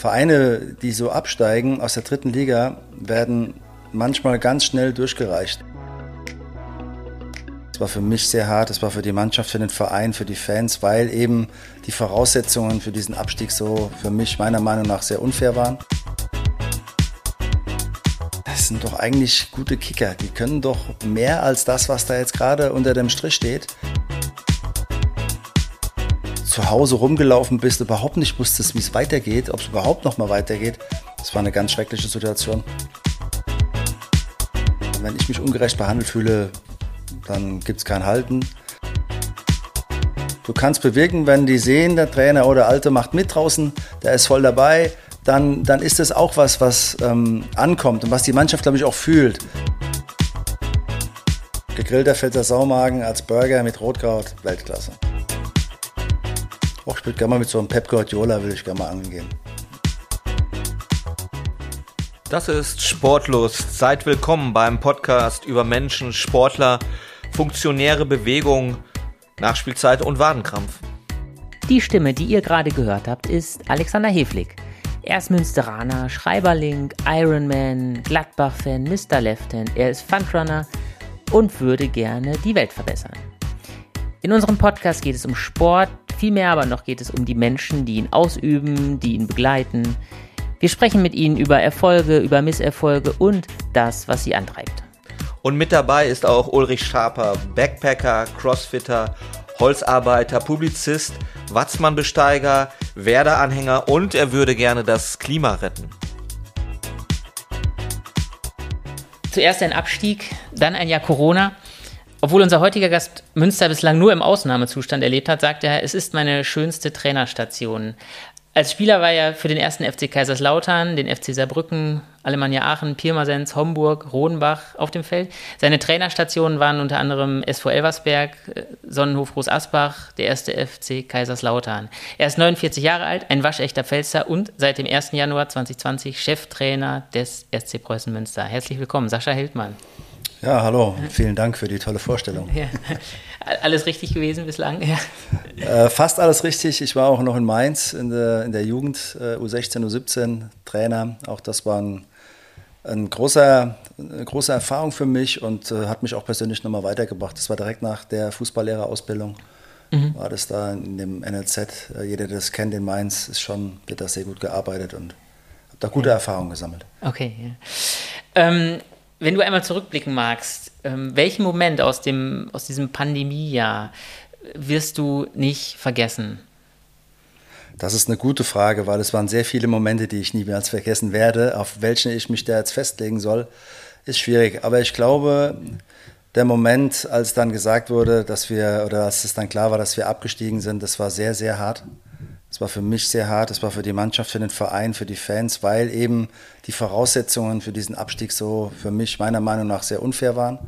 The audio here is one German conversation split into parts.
Vereine, die so absteigen aus der dritten Liga, werden manchmal ganz schnell durchgereicht. Es war für mich sehr hart, es war für die Mannschaft, für den Verein, für die Fans, weil eben die Voraussetzungen für diesen Abstieg so für mich meiner Meinung nach sehr unfair waren. Das sind doch eigentlich gute Kicker. Die können doch mehr als das, was da jetzt gerade unter dem Strich steht zu Hause rumgelaufen bist, überhaupt nicht wusstest, wie es weitergeht, ob es überhaupt noch mal weitergeht. Das war eine ganz schreckliche Situation. Wenn ich mich ungerecht behandelt fühle, dann gibt es kein Halten. Du kannst bewirken, wenn die sehen, der Trainer oder der Alte macht mit draußen, der ist voll dabei, dann, dann ist das auch was, was ähm, ankommt und was die Mannschaft, glaube ich, auch fühlt. Gegrillter Pfälzer Saumagen als Burger mit Rotkraut, Weltklasse. Auch ich würde gerne mal mit so einem Pep Guardiola, will ich gerne mal angehen. Das ist Sportlust. Seid willkommen beim Podcast über Menschen, Sportler, funktionäre Bewegung, Nachspielzeit und Wadenkrampf. Die Stimme, die ihr gerade gehört habt, ist Alexander Heflig. Er ist Münsteraner, Schreiberling, Ironman, Gladbach-Fan, Mr. Left-Hand. Er ist Fundrunner und würde gerne die Welt verbessern. In unserem Podcast geht es um Sport, Vielmehr aber noch geht es um die Menschen, die ihn ausüben, die ihn begleiten. Wir sprechen mit ihnen über Erfolge, über Misserfolge und das, was sie antreibt. Und mit dabei ist auch Ulrich Schaper, Backpacker, Crossfitter, Holzarbeiter, Publizist, Watzmann-Besteiger, Werder-Anhänger und er würde gerne das Klima retten. Zuerst ein Abstieg, dann ein Jahr Corona. Obwohl unser heutiger Gast Münster bislang nur im Ausnahmezustand erlebt hat, sagt er, es ist meine schönste Trainerstation. Als Spieler war er für den ersten FC Kaiserslautern, den FC Saarbrücken, Alemannia Aachen, Pirmasens, Homburg, Rodenbach auf dem Feld. Seine Trainerstationen waren unter anderem SV Elversberg, äh, Sonnenhof Groß Asbach, der erste FC Kaiserslautern. Er ist 49 Jahre alt, ein waschechter Pfälzer und seit dem 1. Januar 2020 Cheftrainer des SC Preußen Münster. Herzlich willkommen, Sascha Hildmann. Ja, hallo. Vielen Dank für die tolle Vorstellung. Ja. Alles richtig gewesen bislang? Ja. Äh, fast alles richtig. Ich war auch noch in Mainz in der, in der Jugend, äh, U16, U17 Trainer. Auch das war ein, ein großer, eine große Erfahrung für mich und äh, hat mich auch persönlich nochmal weitergebracht. Das war direkt nach der Fußballlehrerausbildung. Mhm. War das da in dem NLZ. Äh, jeder, der das kennt in Mainz, ist schon, wird da sehr gut gearbeitet und habe da gute ja. Erfahrungen gesammelt. Okay. Ja. Ähm, wenn du einmal zurückblicken magst, ähm, welchen Moment aus, dem, aus diesem Pandemiejahr wirst du nicht vergessen? Das ist eine gute Frage, weil es waren sehr viele Momente, die ich nie mehr vergessen werde. Auf welche ich mich da jetzt festlegen soll, ist schwierig. Aber ich glaube, der Moment, als dann gesagt wurde, dass wir, oder als es dann klar war, dass wir abgestiegen sind, das war sehr, sehr hart. Es war für mich sehr hart, es war für die Mannschaft, für den Verein, für die Fans, weil eben die Voraussetzungen für diesen Abstieg so für mich meiner Meinung nach sehr unfair waren.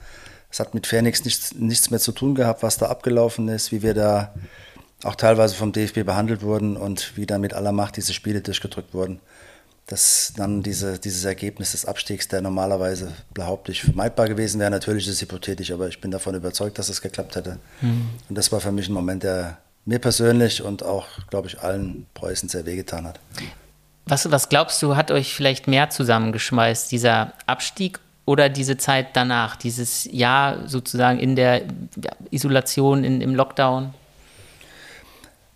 Es hat mit Fairnix nichts, nichts mehr zu tun gehabt, was da abgelaufen ist, wie wir da auch teilweise vom DFB behandelt wurden und wie dann mit aller Macht diese Spiele durchgedrückt wurden. Dass dann diese, dieses Ergebnis des Abstiegs, der normalerweise, behaupte ich, vermeidbar gewesen wäre, natürlich ist es hypothetisch, aber ich bin davon überzeugt, dass es geklappt hätte. Mhm. Und das war für mich ein Moment, der mir persönlich und auch, glaube ich, allen Preußen sehr wehgetan hat. Was, was glaubst du, hat euch vielleicht mehr zusammengeschmeißt, dieser Abstieg oder diese Zeit danach, dieses Jahr sozusagen in der Isolation, in, im Lockdown?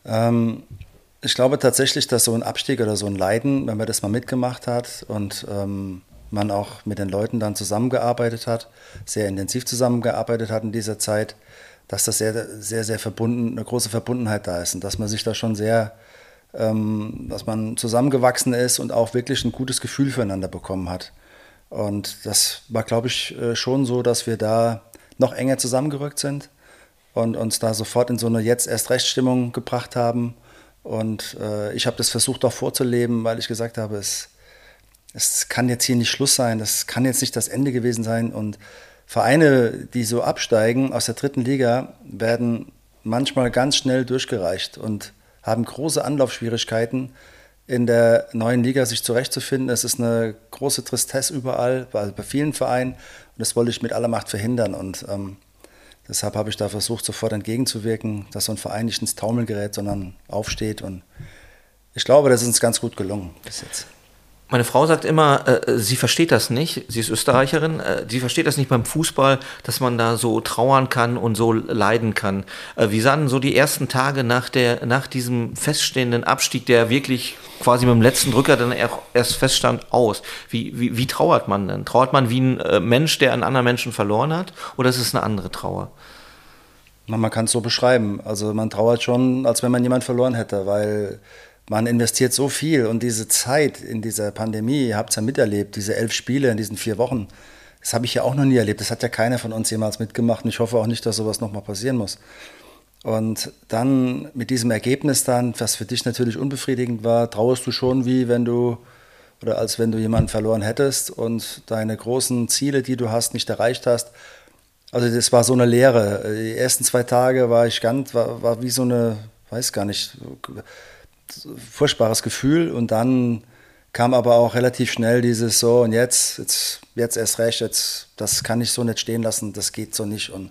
Ähm, ich glaube tatsächlich, dass so ein Abstieg oder so ein Leiden, wenn man das mal mitgemacht hat und ähm, man auch mit den Leuten dann zusammengearbeitet hat, sehr intensiv zusammengearbeitet hat in dieser Zeit, dass das sehr, sehr, sehr verbunden, eine große Verbundenheit da ist und dass man sich da schon sehr, ähm, dass man zusammengewachsen ist und auch wirklich ein gutes Gefühl füreinander bekommen hat. Und das war, glaube ich, äh, schon so, dass wir da noch enger zusammengerückt sind und uns da sofort in so eine jetzt erst Rechtsstimmung gebracht haben. Und äh, ich habe das versucht auch vorzuleben, weil ich gesagt habe, es, es kann jetzt hier nicht Schluss sein, das kann jetzt nicht das Ende gewesen sein. Und Vereine, die so absteigen aus der dritten Liga, werden manchmal ganz schnell durchgereicht und haben große Anlaufschwierigkeiten, in der neuen Liga sich zurechtzufinden. Es ist eine große Tristesse überall, bei, vielen Vereinen. Und das wollte ich mit aller Macht verhindern. Und ähm, deshalb habe ich da versucht, sofort entgegenzuwirken, dass so ein Verein nicht ins Taumeln gerät, sondern aufsteht. Und ich glaube, das ist uns ganz gut gelungen bis jetzt. Meine Frau sagt immer, äh, sie versteht das nicht. Sie ist Österreicherin. Äh, sie versteht das nicht beim Fußball, dass man da so trauern kann und so leiden kann. Äh, wie sahen so die ersten Tage nach, der, nach diesem feststehenden Abstieg, der wirklich quasi mit dem letzten Drücker dann erst feststand, aus? Wie, wie, wie trauert man denn? Trauert man wie ein äh, Mensch, der einen anderen Menschen verloren hat? Oder ist es eine andere Trauer? Man kann es so beschreiben. Also man trauert schon, als wenn man jemanden verloren hätte, weil man investiert so viel und diese Zeit in dieser Pandemie, ihr habt es ja miterlebt, diese elf Spiele in diesen vier Wochen, das habe ich ja auch noch nie erlebt. Das hat ja keiner von uns jemals mitgemacht und ich hoffe auch nicht, dass sowas nochmal passieren muss. Und dann mit diesem Ergebnis dann, was für dich natürlich unbefriedigend war, trauerst du schon wie wenn du oder als wenn du jemanden verloren hättest und deine großen Ziele, die du hast, nicht erreicht hast. Also das war so eine Lehre. Die ersten zwei Tage war ich ganz, war, war wie so eine, weiß gar nicht, furchtbares Gefühl und dann kam aber auch relativ schnell dieses so und jetzt, jetzt, jetzt erst recht, jetzt, das kann ich so nicht stehen lassen, das geht so nicht und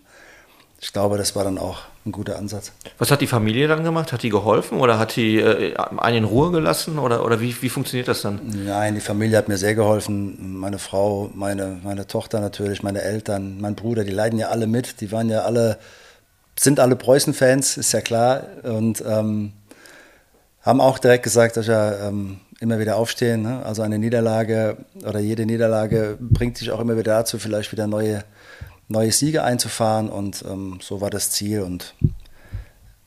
ich glaube, das war dann auch ein guter Ansatz. Was hat die Familie dann gemacht? Hat die geholfen oder hat die äh, einen in Ruhe gelassen oder, oder wie, wie funktioniert das dann? Nein, die Familie hat mir sehr geholfen. Meine Frau, meine, meine Tochter natürlich, meine Eltern, mein Bruder, die leiden ja alle mit. Die waren ja alle, sind alle Preußen-Fans, ist ja klar. Und ähm, haben auch direkt gesagt, dass wir ähm, immer wieder aufstehen. Ne? Also eine Niederlage oder jede Niederlage bringt dich auch immer wieder dazu, vielleicht wieder neue, neue Siege einzufahren. Und ähm, so war das Ziel. Und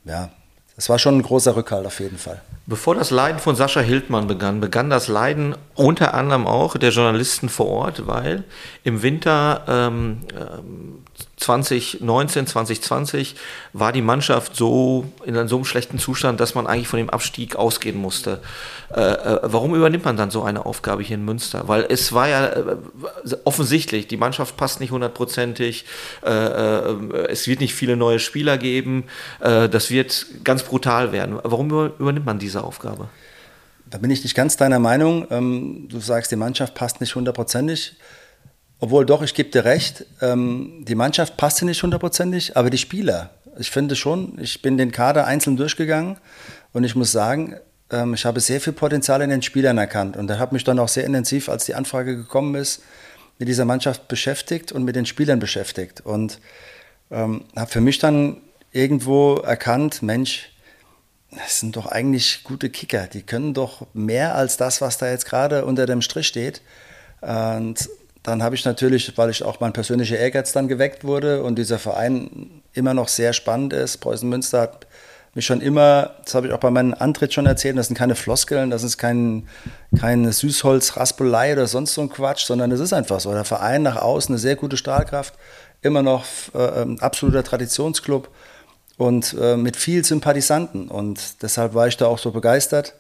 ja, es war schon ein großer Rückhalt auf jeden Fall. Bevor das Leiden von Sascha Hildmann begann, begann das Leiden unter anderem auch der Journalisten vor Ort, weil im Winter ähm, 2019, 2020 war die Mannschaft so in so einem schlechten Zustand, dass man eigentlich von dem Abstieg ausgehen musste. Äh, äh, warum übernimmt man dann so eine Aufgabe hier in Münster? Weil es war ja äh, offensichtlich, die Mannschaft passt nicht hundertprozentig, äh, äh, es wird nicht viele neue Spieler geben, das wird ganz brutal werden. Warum übernimmt man diese Aufgabe? Da bin ich nicht ganz deiner Meinung. Ähm, du sagst, die Mannschaft passt nicht hundertprozentig. Obwohl doch, ich gebe dir recht, ähm, die Mannschaft passte nicht hundertprozentig, aber die Spieler, ich finde schon, ich bin den Kader einzeln durchgegangen und ich muss sagen, ähm, ich habe sehr viel Potenzial in den Spielern erkannt und da habe mich dann auch sehr intensiv, als die Anfrage gekommen ist, mit dieser Mannschaft beschäftigt und mit den Spielern beschäftigt und ähm, habe für mich dann irgendwo erkannt, Mensch, das sind doch eigentlich gute Kicker, die können doch mehr als das, was da jetzt gerade unter dem Strich steht. Und dann habe ich natürlich, weil ich auch mein persönlicher Ehrgeiz dann geweckt wurde und dieser Verein immer noch sehr spannend ist. Preußen Münster hat mich schon immer, das habe ich auch bei meinem Antritt schon erzählt, das sind keine Floskeln, das ist kein, keine Süßholz-Raspelei oder sonst so ein Quatsch, sondern es ist einfach so. Der Verein nach außen eine sehr gute Strahlkraft, immer noch äh, ähm, absoluter Traditionsclub und äh, mit viel Sympathisanten. Und deshalb war ich da auch so begeistert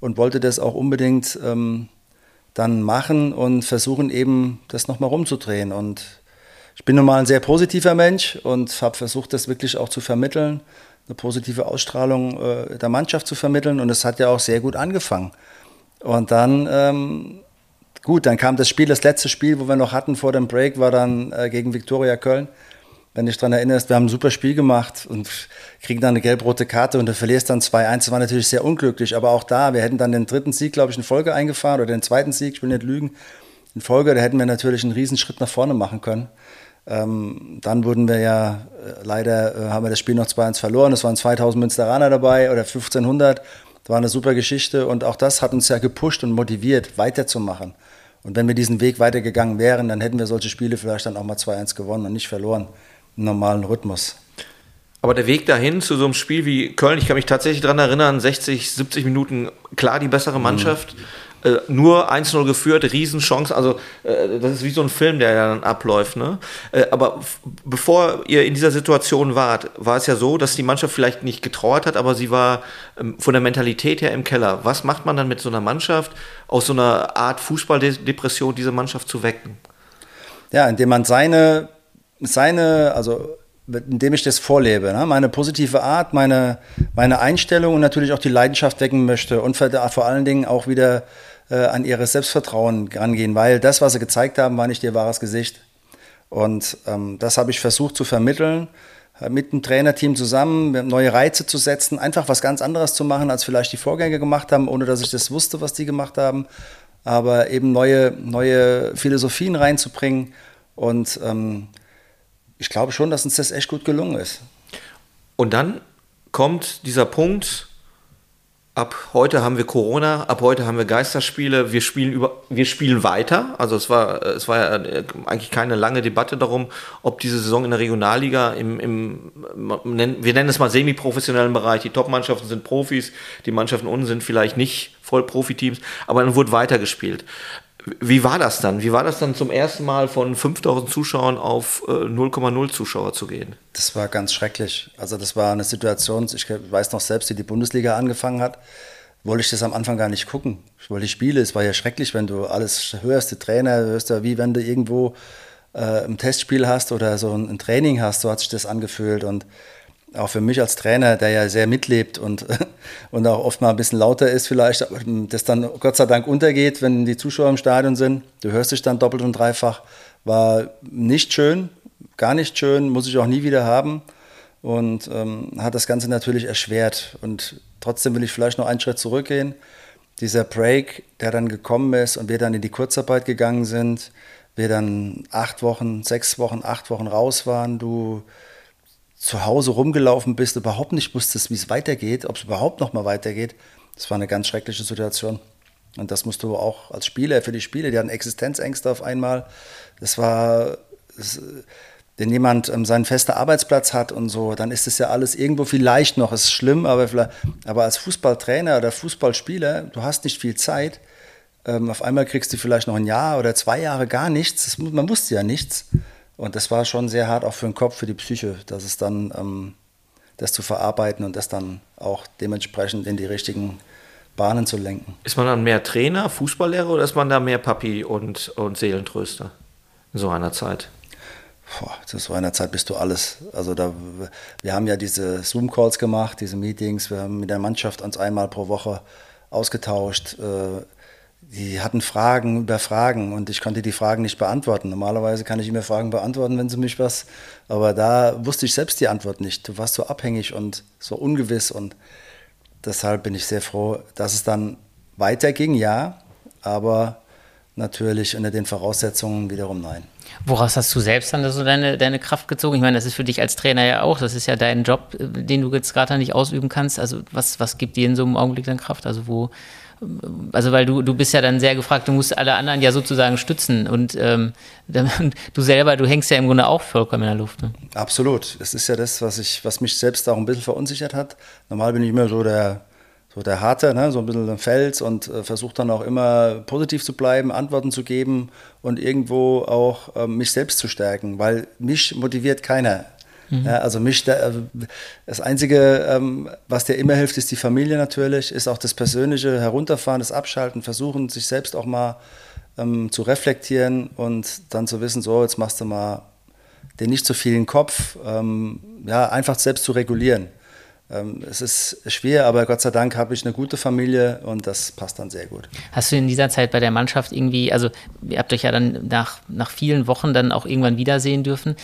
und wollte das auch unbedingt ähm, dann machen und versuchen eben das nochmal rumzudrehen. Und ich bin nun mal ein sehr positiver Mensch und habe versucht, das wirklich auch zu vermitteln, eine positive Ausstrahlung äh, der Mannschaft zu vermitteln. Und es hat ja auch sehr gut angefangen. Und dann, ähm, gut, dann kam das Spiel, das letzte Spiel, wo wir noch hatten vor dem Break, war dann äh, gegen Viktoria Köln wenn du dich daran erinnerst, wir haben ein super Spiel gemacht und kriegen dann eine gelb-rote Karte und du verlierst dann 2-1. Das war natürlich sehr unglücklich, aber auch da, wir hätten dann den dritten Sieg, glaube ich, in Folge eingefahren oder den zweiten Sieg, ich will nicht lügen, in Folge, da hätten wir natürlich einen Riesenschritt nach vorne machen können. Ähm, dann wurden wir ja, äh, leider äh, haben wir das Spiel noch 2-1 verloren, es waren 2000 Münsteraner dabei oder 1500, das war eine super Geschichte und auch das hat uns ja gepusht und motiviert, weiterzumachen. Und wenn wir diesen Weg weitergegangen wären, dann hätten wir solche Spiele vielleicht dann auch mal 2-1 gewonnen und nicht verloren normalen Rhythmus. Aber der Weg dahin zu so einem Spiel wie Köln, ich kann mich tatsächlich daran erinnern, 60, 70 Minuten, klar die bessere Mannschaft, mhm. äh, nur 1-0 geführt, Riesenchance, also äh, das ist wie so ein Film, der dann abläuft. Ne? Äh, aber bevor ihr in dieser Situation wart, war es ja so, dass die Mannschaft vielleicht nicht getrauert hat, aber sie war ähm, von der Mentalität her im Keller. Was macht man dann mit so einer Mannschaft, aus so einer Art Fußballdepression diese Mannschaft zu wecken? Ja, indem man seine seine, also indem ich das vorlebe, ne? meine positive Art, meine, meine Einstellung und natürlich auch die Leidenschaft wecken möchte und vor allen Dingen auch wieder äh, an ihres Selbstvertrauen rangehen, weil das, was sie gezeigt haben, war nicht ihr wahres Gesicht. Und ähm, das habe ich versucht zu vermitteln, mit dem Trainerteam zusammen neue Reize zu setzen, einfach was ganz anderes zu machen, als vielleicht die Vorgänger gemacht haben, ohne dass ich das wusste, was die gemacht haben, aber eben neue, neue Philosophien reinzubringen. Und ähm, ich glaube schon, dass uns das echt gut gelungen ist. Und dann kommt dieser Punkt, ab heute haben wir Corona, ab heute haben wir Geisterspiele, wir spielen über, wir spielen weiter. Also es war, es war ja eigentlich keine lange Debatte darum, ob diese Saison in der Regionalliga im, im wir nennen es mal semi-professionellen Bereich, die Top-Mannschaften sind Profis, die Mannschaften unten sind vielleicht nicht voll Profiteams, aber dann wurde weitergespielt. Wie war das dann? Wie war das dann zum ersten Mal von 5000 Zuschauern auf 0,0 äh, Zuschauer zu gehen? Das war ganz schrecklich. Also das war eine Situation, ich weiß noch selbst, wie die Bundesliga angefangen hat, wollte ich das am Anfang gar nicht gucken. Ich wollte die Spiele, es war ja schrecklich, wenn du alles hörst, die Trainer, hörst du, wie wenn du irgendwo äh, ein Testspiel hast oder so ein, ein Training hast, so hat sich das angefühlt und auch für mich als Trainer, der ja sehr mitlebt und, und auch oft mal ein bisschen lauter ist vielleicht, das dann Gott sei Dank untergeht, wenn die Zuschauer im Stadion sind. Du hörst dich dann doppelt und dreifach. War nicht schön, gar nicht schön, muss ich auch nie wieder haben und ähm, hat das Ganze natürlich erschwert. Und trotzdem will ich vielleicht noch einen Schritt zurückgehen. Dieser Break, der dann gekommen ist und wir dann in die Kurzarbeit gegangen sind, wir dann acht Wochen, sechs Wochen, acht Wochen raus waren, du zu Hause rumgelaufen bist, überhaupt nicht wusstest, wie es weitergeht, ob es überhaupt noch mal weitergeht. Das war eine ganz schreckliche Situation. Und das musst du auch als Spieler, für die Spieler, die hatten Existenzängste auf einmal. Das war, das, wenn jemand ähm, seinen festen Arbeitsplatz hat und so, dann ist es ja alles irgendwo vielleicht noch, ist schlimm, aber, aber als Fußballtrainer oder Fußballspieler, du hast nicht viel Zeit. Ähm, auf einmal kriegst du vielleicht noch ein Jahr oder zwei Jahre gar nichts. Das, man wusste ja nichts. Und das war schon sehr hart auch für den Kopf, für die Psyche, dass es dann, ähm, das zu verarbeiten und das dann auch dementsprechend in die richtigen Bahnen zu lenken. Ist man dann mehr Trainer, Fußballlehrer oder ist man da mehr Papi und, und Seelentröster in so einer Zeit? Boah, zu so einer Zeit bist du alles. Also da, wir haben ja diese Zoom-Calls gemacht, diese Meetings, wir haben mit der Mannschaft uns einmal pro Woche ausgetauscht. Äh, die hatten Fragen über Fragen und ich konnte die Fragen nicht beantworten. Normalerweise kann ich immer Fragen beantworten, wenn sie mich was, aber da wusste ich selbst die Antwort nicht. Du warst so abhängig und so ungewiss und deshalb bin ich sehr froh, dass es dann weiterging, ja, aber natürlich unter den Voraussetzungen wiederum nein. Woraus hast du selbst dann so deine, deine Kraft gezogen? Ich meine, das ist für dich als Trainer ja auch, das ist ja dein Job, den du jetzt gerade nicht ausüben kannst. Also was, was gibt dir in so einem Augenblick dann Kraft? Also wo, also weil du, du bist ja dann sehr gefragt, du musst alle anderen ja sozusagen stützen und ähm, du selber, du hängst ja im Grunde auch vollkommen in der Luft. Ne? Absolut. Es ist ja das, was, ich, was mich selbst auch ein bisschen verunsichert hat. Normal bin ich immer so der, so der Harte, ne? so ein bisschen ein Fels und äh, versuche dann auch immer positiv zu bleiben, Antworten zu geben und irgendwo auch äh, mich selbst zu stärken, weil mich motiviert keiner. Mhm. Ja, also mich, äh, das Einzige, ähm, was dir immer hilft, ist die Familie natürlich, ist auch das persönliche Herunterfahren, das Abschalten, versuchen, sich selbst auch mal ähm, zu reflektieren und dann zu wissen, so, jetzt machst du mal den nicht so vielen Kopf, ähm, ja, einfach selbst zu regulieren. Ähm, es ist schwer, aber Gott sei Dank habe ich eine gute Familie und das passt dann sehr gut. Hast du in dieser Zeit bei der Mannschaft irgendwie, also ihr habt euch ja dann nach, nach vielen Wochen dann auch irgendwann wiedersehen dürfen.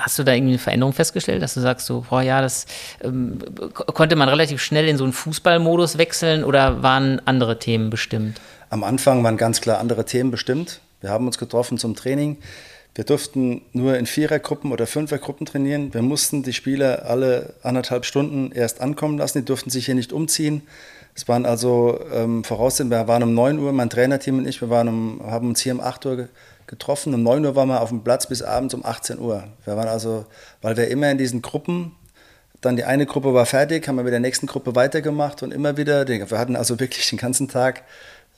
Hast du da irgendwie eine Veränderung festgestellt, dass du sagst, so, boah, ja, das ähm, konnte man relativ schnell in so einen Fußballmodus wechseln oder waren andere Themen bestimmt? Am Anfang waren ganz klar andere Themen bestimmt. Wir haben uns getroffen zum Training. Wir durften nur in Vierergruppen oder Fünfergruppen trainieren. Wir mussten die Spieler alle anderthalb Stunden erst ankommen lassen. Die durften sich hier nicht umziehen. Es waren also ähm, Voraussetzungen, wir waren um 9 Uhr, mein Trainerteam und ich, wir waren um, haben uns hier um 8 Uhr getroffen. Um 9 Uhr waren wir auf dem Platz bis abends um 18 Uhr. Wir waren also, weil wir immer in diesen Gruppen, dann die eine Gruppe war fertig, haben wir mit der nächsten Gruppe weitergemacht und immer wieder, wir hatten also wirklich den ganzen Tag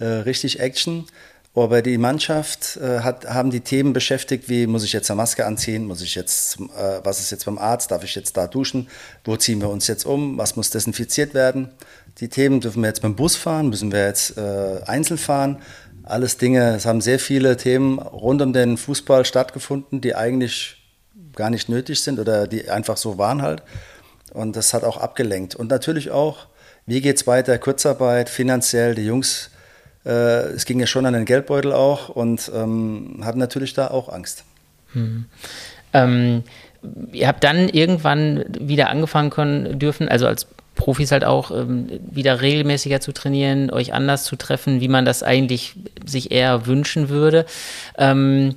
äh, richtig Action. Aber die Mannschaft äh, hat, haben die Themen beschäftigt, wie muss ich jetzt eine Maske anziehen, muss ich jetzt, äh, was ist jetzt beim Arzt, darf ich jetzt da duschen, wo ziehen wir uns jetzt um, was muss desinfiziert werden. Die Themen dürfen wir jetzt beim Bus fahren, müssen wir jetzt äh, einzeln fahren. Alles Dinge, es haben sehr viele Themen rund um den Fußball stattgefunden, die eigentlich gar nicht nötig sind oder die einfach so waren halt. Und das hat auch abgelenkt. Und natürlich auch, wie geht es weiter, Kurzarbeit, finanziell, die Jungs äh, es ging ja schon an den Geldbeutel auch und ähm, hatten natürlich da auch Angst. Hm. Ähm, ihr habt dann irgendwann wieder angefangen können dürfen, also als Profis halt auch ähm, wieder regelmäßiger zu trainieren, euch anders zu treffen, wie man das eigentlich sich eher wünschen würde. Ähm,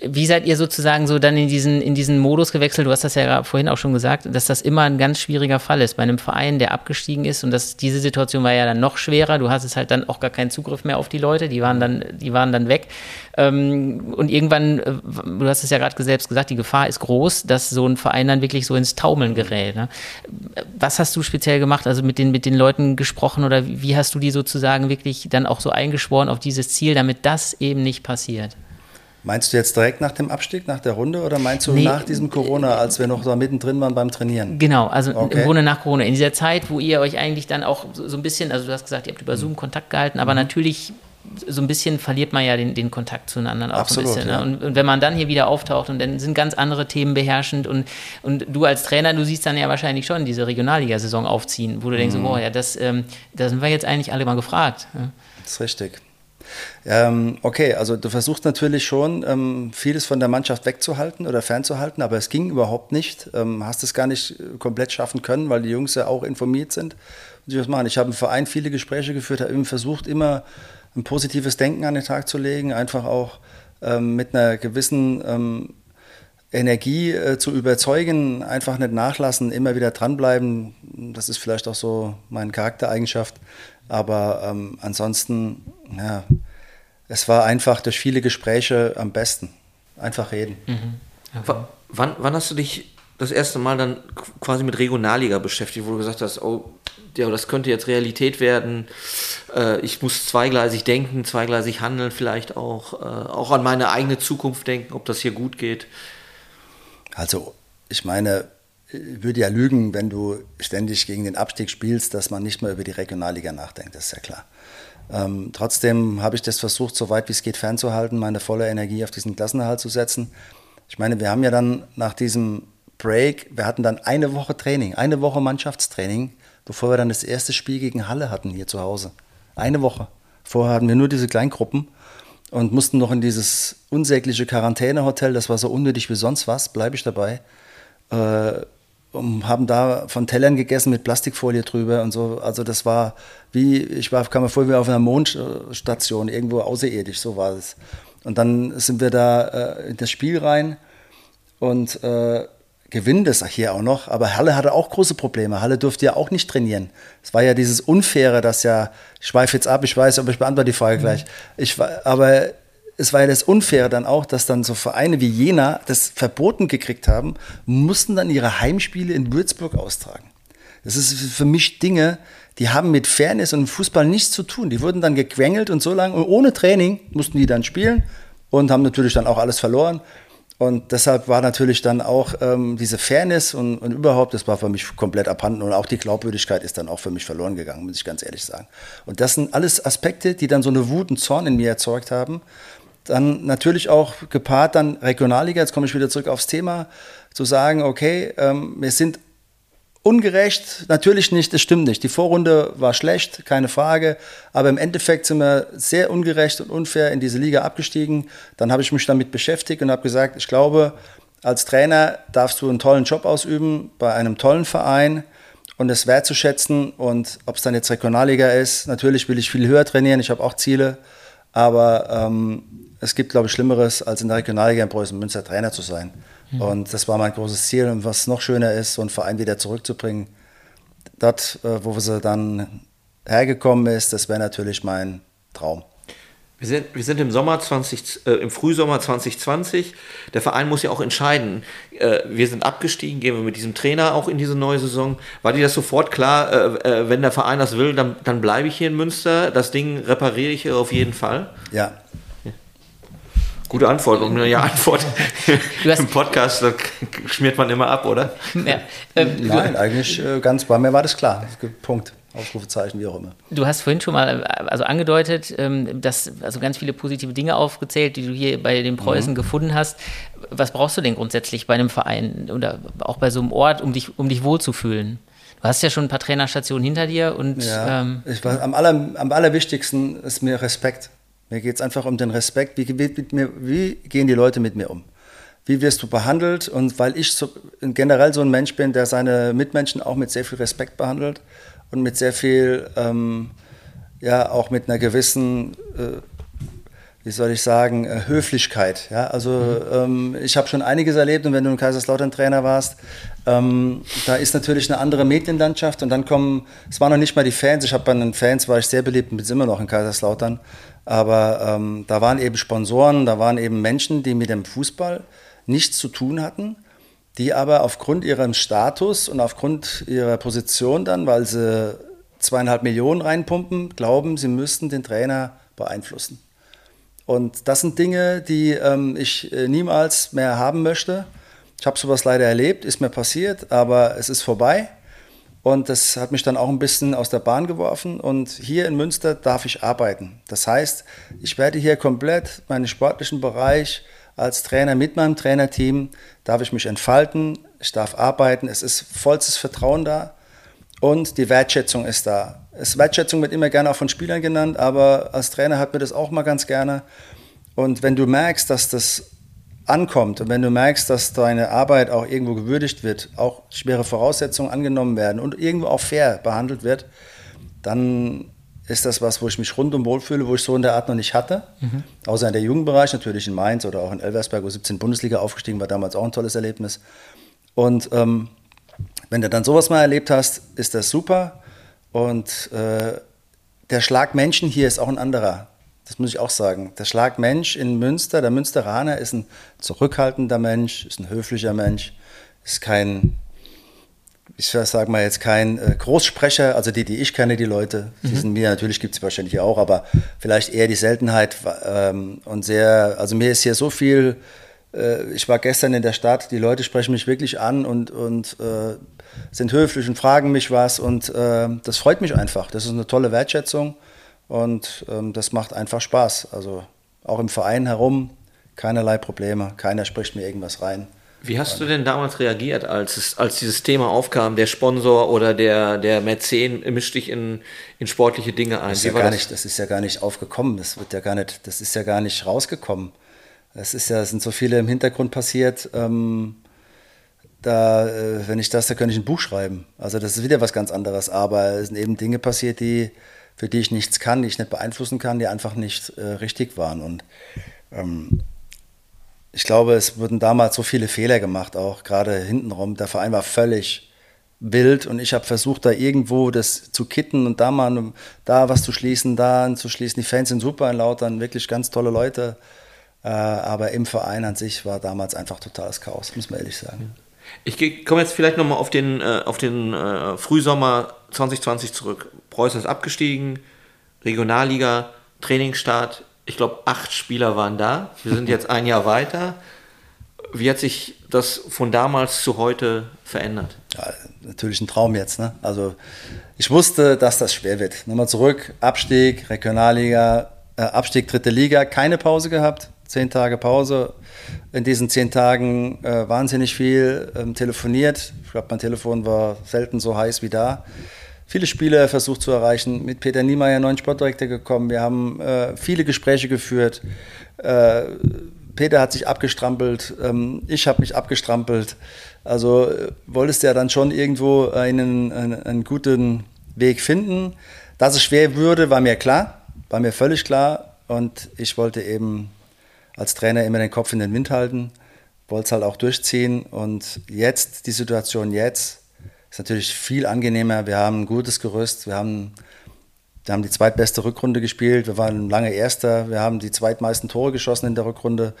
wie seid ihr sozusagen so dann in diesen, in diesen Modus gewechselt? Du hast das ja vorhin auch schon gesagt, dass das immer ein ganz schwieriger Fall ist bei einem Verein, der abgestiegen ist. Und das, diese Situation war ja dann noch schwerer. Du hast es halt dann auch gar keinen Zugriff mehr auf die Leute. Die waren dann, die waren dann weg. Ähm, und irgendwann, äh, du hast es ja gerade selbst gesagt, die Gefahr ist groß, dass so ein Verein dann wirklich so ins Taumeln gerät. Ne? Was hast du speziell gemacht? Also mit den, mit den Leuten gesprochen oder wie hast du die sozusagen wirklich dann auch so eingeschworen auf dieses Ziel, damit das eben nicht passiert? Meinst du jetzt direkt nach dem Abstieg, nach der Runde oder meinst du nee, nach diesem Corona, als wir noch da mittendrin waren beim Trainieren? Genau, also okay. im Grunde nach Corona. In dieser Zeit, wo ihr euch eigentlich dann auch so, so ein bisschen, also du hast gesagt, ihr habt über Zoom Kontakt gehalten, aber mhm. natürlich so ein bisschen verliert man ja den, den Kontakt zueinander auch Absolut, ein bisschen. Ne? Ja. Und, und, wenn man dann hier wieder auftaucht und dann sind ganz andere Themen beherrschend und, und du als Trainer, du siehst dann ja wahrscheinlich schon diese Regionalliga-Saison aufziehen, wo du denkst, mhm. oh ja, das, ähm, da sind wir jetzt eigentlich alle mal gefragt. Ja? Das ist richtig. Ähm, okay, also du versuchst natürlich schon, ähm, vieles von der Mannschaft wegzuhalten oder fernzuhalten, aber es ging überhaupt nicht. Ähm, hast es gar nicht äh, komplett schaffen können, weil die Jungs ja auch informiert sind. Und sie was machen. Ich habe im Verein viele Gespräche geführt, habe eben versucht, immer ein positives Denken an den Tag zu legen, einfach auch ähm, mit einer gewissen ähm, Energie äh, zu überzeugen, einfach nicht nachlassen, immer wieder dranbleiben. Das ist vielleicht auch so meine Charaktereigenschaft. Aber ähm, ansonsten, ja, es war einfach durch viele Gespräche am besten. Einfach reden. Mhm. Okay. Wann, wann hast du dich das erste Mal dann quasi mit Regionalliga beschäftigt, wo du gesagt hast, oh, ja, das könnte jetzt Realität werden. Äh, ich muss zweigleisig denken, zweigleisig handeln, vielleicht auch, äh, auch an meine eigene Zukunft denken, ob das hier gut geht. Also, ich meine, würde ja lügen, wenn du ständig gegen den Abstieg spielst, dass man nicht mehr über die Regionalliga nachdenkt, das ist ja klar. Ähm, trotzdem habe ich das versucht, so weit wie es geht fernzuhalten, meine volle Energie auf diesen Klassenerhalt zu setzen. Ich meine, wir haben ja dann nach diesem Break, wir hatten dann eine Woche Training, eine Woche Mannschaftstraining, bevor wir dann das erste Spiel gegen Halle hatten hier zu Hause. Eine Woche. Vorher hatten wir nur diese Kleingruppen und mussten noch in dieses unsägliche Quarantänehotel, das war so unnötig wie sonst was, bleibe ich dabei. Äh, und haben da von Tellern gegessen mit Plastikfolie drüber und so. Also das war wie, ich war, kam mir vor wie auf einer Mondstation, irgendwo außerirdisch, so war es. Und dann sind wir da äh, in das Spiel rein und äh, gewinnen das hier auch noch. Aber Halle hatte auch große Probleme. Halle durfte ja auch nicht trainieren. Es war ja dieses Unfaire, dass ja, ich schweife jetzt ab, ich weiß, aber ich beantworte die Frage mhm. gleich. Ich, aber es war ja das Unfaire dann auch, dass dann so Vereine wie Jena das verboten gekriegt haben, mussten dann ihre Heimspiele in Würzburg austragen. Das ist für mich Dinge, die haben mit Fairness und Fußball nichts zu tun. Die wurden dann gequengelt und so lange, und ohne Training mussten die dann spielen und haben natürlich dann auch alles verloren. Und deshalb war natürlich dann auch ähm, diese Fairness und, und, überhaupt, das war für mich komplett abhanden und auch die Glaubwürdigkeit ist dann auch für mich verloren gegangen, muss ich ganz ehrlich sagen. Und das sind alles Aspekte, die dann so eine Wut und Zorn in mir erzeugt haben. Dann natürlich auch gepaart dann Regionalliga, jetzt komme ich wieder zurück aufs Thema, zu sagen, okay, ähm, wir sind ungerecht, natürlich nicht, das stimmt nicht. Die Vorrunde war schlecht, keine Frage, aber im Endeffekt sind wir sehr ungerecht und unfair in diese Liga abgestiegen. Dann habe ich mich damit beschäftigt und habe gesagt, ich glaube, als Trainer darfst du einen tollen Job ausüben bei einem tollen Verein und es wertzuschätzen und ob es dann jetzt Regionalliga ist, natürlich will ich viel höher trainieren, ich habe auch Ziele, aber ähm, es gibt, glaube ich, Schlimmeres, als in der Regionalliga in Preußen Münster Trainer zu sein. Mhm. Und das war mein großes Ziel. Und was noch schöner ist, so einen Verein wieder zurückzubringen, dort, äh, wo sie dann hergekommen ist, das wäre natürlich mein Traum. Wir sind, wir sind im Sommer 20, äh, im Frühsommer 2020. Der Verein muss ja auch entscheiden. Äh, wir sind abgestiegen, gehen wir mit diesem Trainer auch in diese neue Saison. War dir das sofort klar, äh, äh wenn der Verein das will, dann, dann bleibe ich hier in Münster. Das Ding repariere ich auf jeden Fall. Ja, Gute Antwort und eine Ja-Antwort im Podcast, schmiert man immer ab, oder? Ja. Ähm, Nein, eigentlich äh, ganz bei mir war das klar. Punkt. Ausrufezeichen, wie auch immer. Du hast vorhin schon mal also angedeutet, ähm, dass also ganz viele positive Dinge aufgezählt, die du hier bei den Preußen mhm. gefunden hast. Was brauchst du denn grundsätzlich bei einem Verein oder auch bei so einem Ort, um dich, um dich wohlzufühlen? Du hast ja schon ein paar Trainerstationen hinter dir und ja, ähm, ich war, am, aller, am allerwichtigsten ist mir Respekt. Mir geht es einfach um den Respekt. Wie, mit mir, wie, gehen die Leute mit mir um? wie wirst du behandelt und weil ich so, generell so ein Mensch bin, der seine Mitmenschen auch mit sehr viel Respekt behandelt und mit sehr viel, ähm, ja, auch mit einer gewissen, äh, wie soll ich sagen, äh, Höflichkeit. Ja? Also mhm. ähm, ich habe schon einiges erlebt und wenn du in Kaiserslautern Trainer warst, ähm, da ist natürlich eine andere Medienlandschaft und dann kommen, es waren noch nicht mal die Fans, ich habe bei den Fans, war ich sehr beliebt und bin immer noch in Kaiserslautern, aber ähm, da waren eben Sponsoren, da waren eben Menschen, die mit dem Fußball nichts zu tun hatten, die aber aufgrund ihrem Status und aufgrund ihrer Position dann, weil sie zweieinhalb Millionen reinpumpen, glauben, sie müssten den Trainer beeinflussen. Und das sind Dinge, die ähm, ich äh, niemals mehr haben möchte. Ich habe sowas leider erlebt, ist mir passiert, aber es ist vorbei. Und das hat mich dann auch ein bisschen aus der Bahn geworfen. Und hier in Münster darf ich arbeiten. Das heißt, ich werde hier komplett meinen sportlichen Bereich als Trainer mit meinem Trainerteam, darf ich mich entfalten, ich darf arbeiten, es ist vollstes Vertrauen da und die Wertschätzung ist da. Es, Wertschätzung wird immer gerne auch von Spielern genannt, aber als Trainer hat mir das auch mal ganz gerne. Und wenn du merkst, dass das ankommt und wenn du merkst, dass deine Arbeit auch irgendwo gewürdigt wird, auch schwere Voraussetzungen angenommen werden und irgendwo auch fair behandelt wird, dann ist das was, wo ich mich rundum wohlfühle, wo ich so in der Art noch nicht hatte. Mhm. Außer in der Jugendbereich, natürlich in Mainz oder auch in Elversberg, wo 17 Bundesliga aufgestiegen war, damals auch ein tolles Erlebnis. Und ähm, wenn du dann sowas mal erlebt hast, ist das super. Und äh, der Schlag Menschen hier ist auch ein anderer. Das muss ich auch sagen. Der Schlag Mensch in Münster, der Münsteraner ist ein zurückhaltender Mensch, ist ein höflicher Mensch, ist kein, ich sage mal jetzt kein äh, Großsprecher, also die, die ich kenne, die Leute, die mhm. sind mir, natürlich gibt es wahrscheinlich auch, aber vielleicht eher die Seltenheit ähm, und sehr, also mir ist hier so viel, äh, ich war gestern in der Stadt, die Leute sprechen mich wirklich an und, und äh, sind höflich und fragen mich was und äh, das freut mich einfach. Das ist eine tolle Wertschätzung und ähm, das macht einfach Spaß. Also auch im Verein herum keinerlei Probleme, keiner spricht mir irgendwas rein. Wie hast du denn damals reagiert, als, als dieses Thema aufkam, der Sponsor oder der, der Mäzen mischt dich in, in sportliche Dinge ein? Das ist, ja gar das? Nicht, das ist ja gar nicht aufgekommen, das wird ja gar nicht, das ist ja gar nicht rausgekommen. Es ist ja, es sind so viele im Hintergrund passiert. Ähm, da, äh, wenn ich das, da könnte ich ein Buch schreiben. Also das ist wieder was ganz anderes. Aber es sind eben Dinge passiert, die, für die ich nichts kann, die ich nicht beeinflussen kann, die einfach nicht äh, richtig waren. Und ähm, ich glaube, es wurden damals so viele Fehler gemacht, auch gerade hintenrum. Der Verein war völlig wild und ich habe versucht, da irgendwo das zu kitten und da mal da was zu schließen, da zu schließen. Die Fans sind super in Lautern, wirklich ganz tolle Leute. Äh, aber im Verein an sich war damals einfach totales Chaos, muss man ehrlich sagen. Ich komme jetzt vielleicht nochmal auf den, äh, auf den äh, Frühsommer 2020 zurück. Preußen ist abgestiegen, Regionalliga, Trainingsstart. Ich glaube, acht Spieler waren da. Wir sind jetzt ein Jahr weiter. Wie hat sich das von damals zu heute verändert? Ja, natürlich ein Traum jetzt. Ne? Also ich wusste, dass das schwer wird. Nochmal zurück, Abstieg, Regionalliga, äh, Abstieg, dritte Liga, keine Pause gehabt, zehn Tage Pause. In diesen zehn Tagen äh, wahnsinnig viel ähm, telefoniert. Ich glaube, mein Telefon war selten so heiß wie da. Viele Spiele versucht zu erreichen. Mit Peter Niemeyer, neuen Sportdirektor, gekommen. Wir haben äh, viele Gespräche geführt. Äh, Peter hat sich abgestrampelt, ähm, ich habe mich abgestrampelt. Also äh, wolltest du ja dann schon irgendwo einen, einen, einen guten Weg finden. Dass es schwer würde, war mir klar, war mir völlig klar. Und ich wollte eben als Trainer immer den Kopf in den Wind halten, wollte es halt auch durchziehen. Und jetzt, die Situation jetzt, ist natürlich viel angenehmer. Wir haben ein gutes Gerüst, wir haben, wir haben die zweitbeste Rückrunde gespielt, wir waren lange Erster, wir haben die zweitmeisten Tore geschossen in der Rückrunde.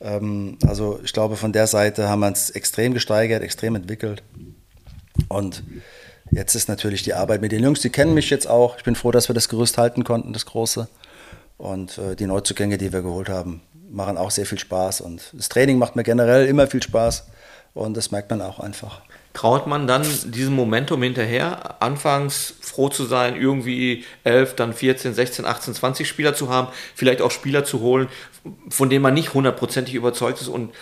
Ähm, also ich glaube, von der Seite haben wir uns extrem gesteigert, extrem entwickelt. Und jetzt ist natürlich die Arbeit mit den Jungs, die kennen mich jetzt auch. Ich bin froh, dass wir das Gerüst halten konnten, das große. Und äh, die Neuzugänge, die wir geholt haben, machen auch sehr viel Spaß. Und das Training macht mir generell immer viel Spaß. Und das merkt man auch einfach. Traut man dann diesem Momentum hinterher, anfangs froh zu sein, irgendwie 11, dann 14, 16, 18, 20 Spieler zu haben, vielleicht auch Spieler zu holen, von denen man nicht hundertprozentig überzeugt ist und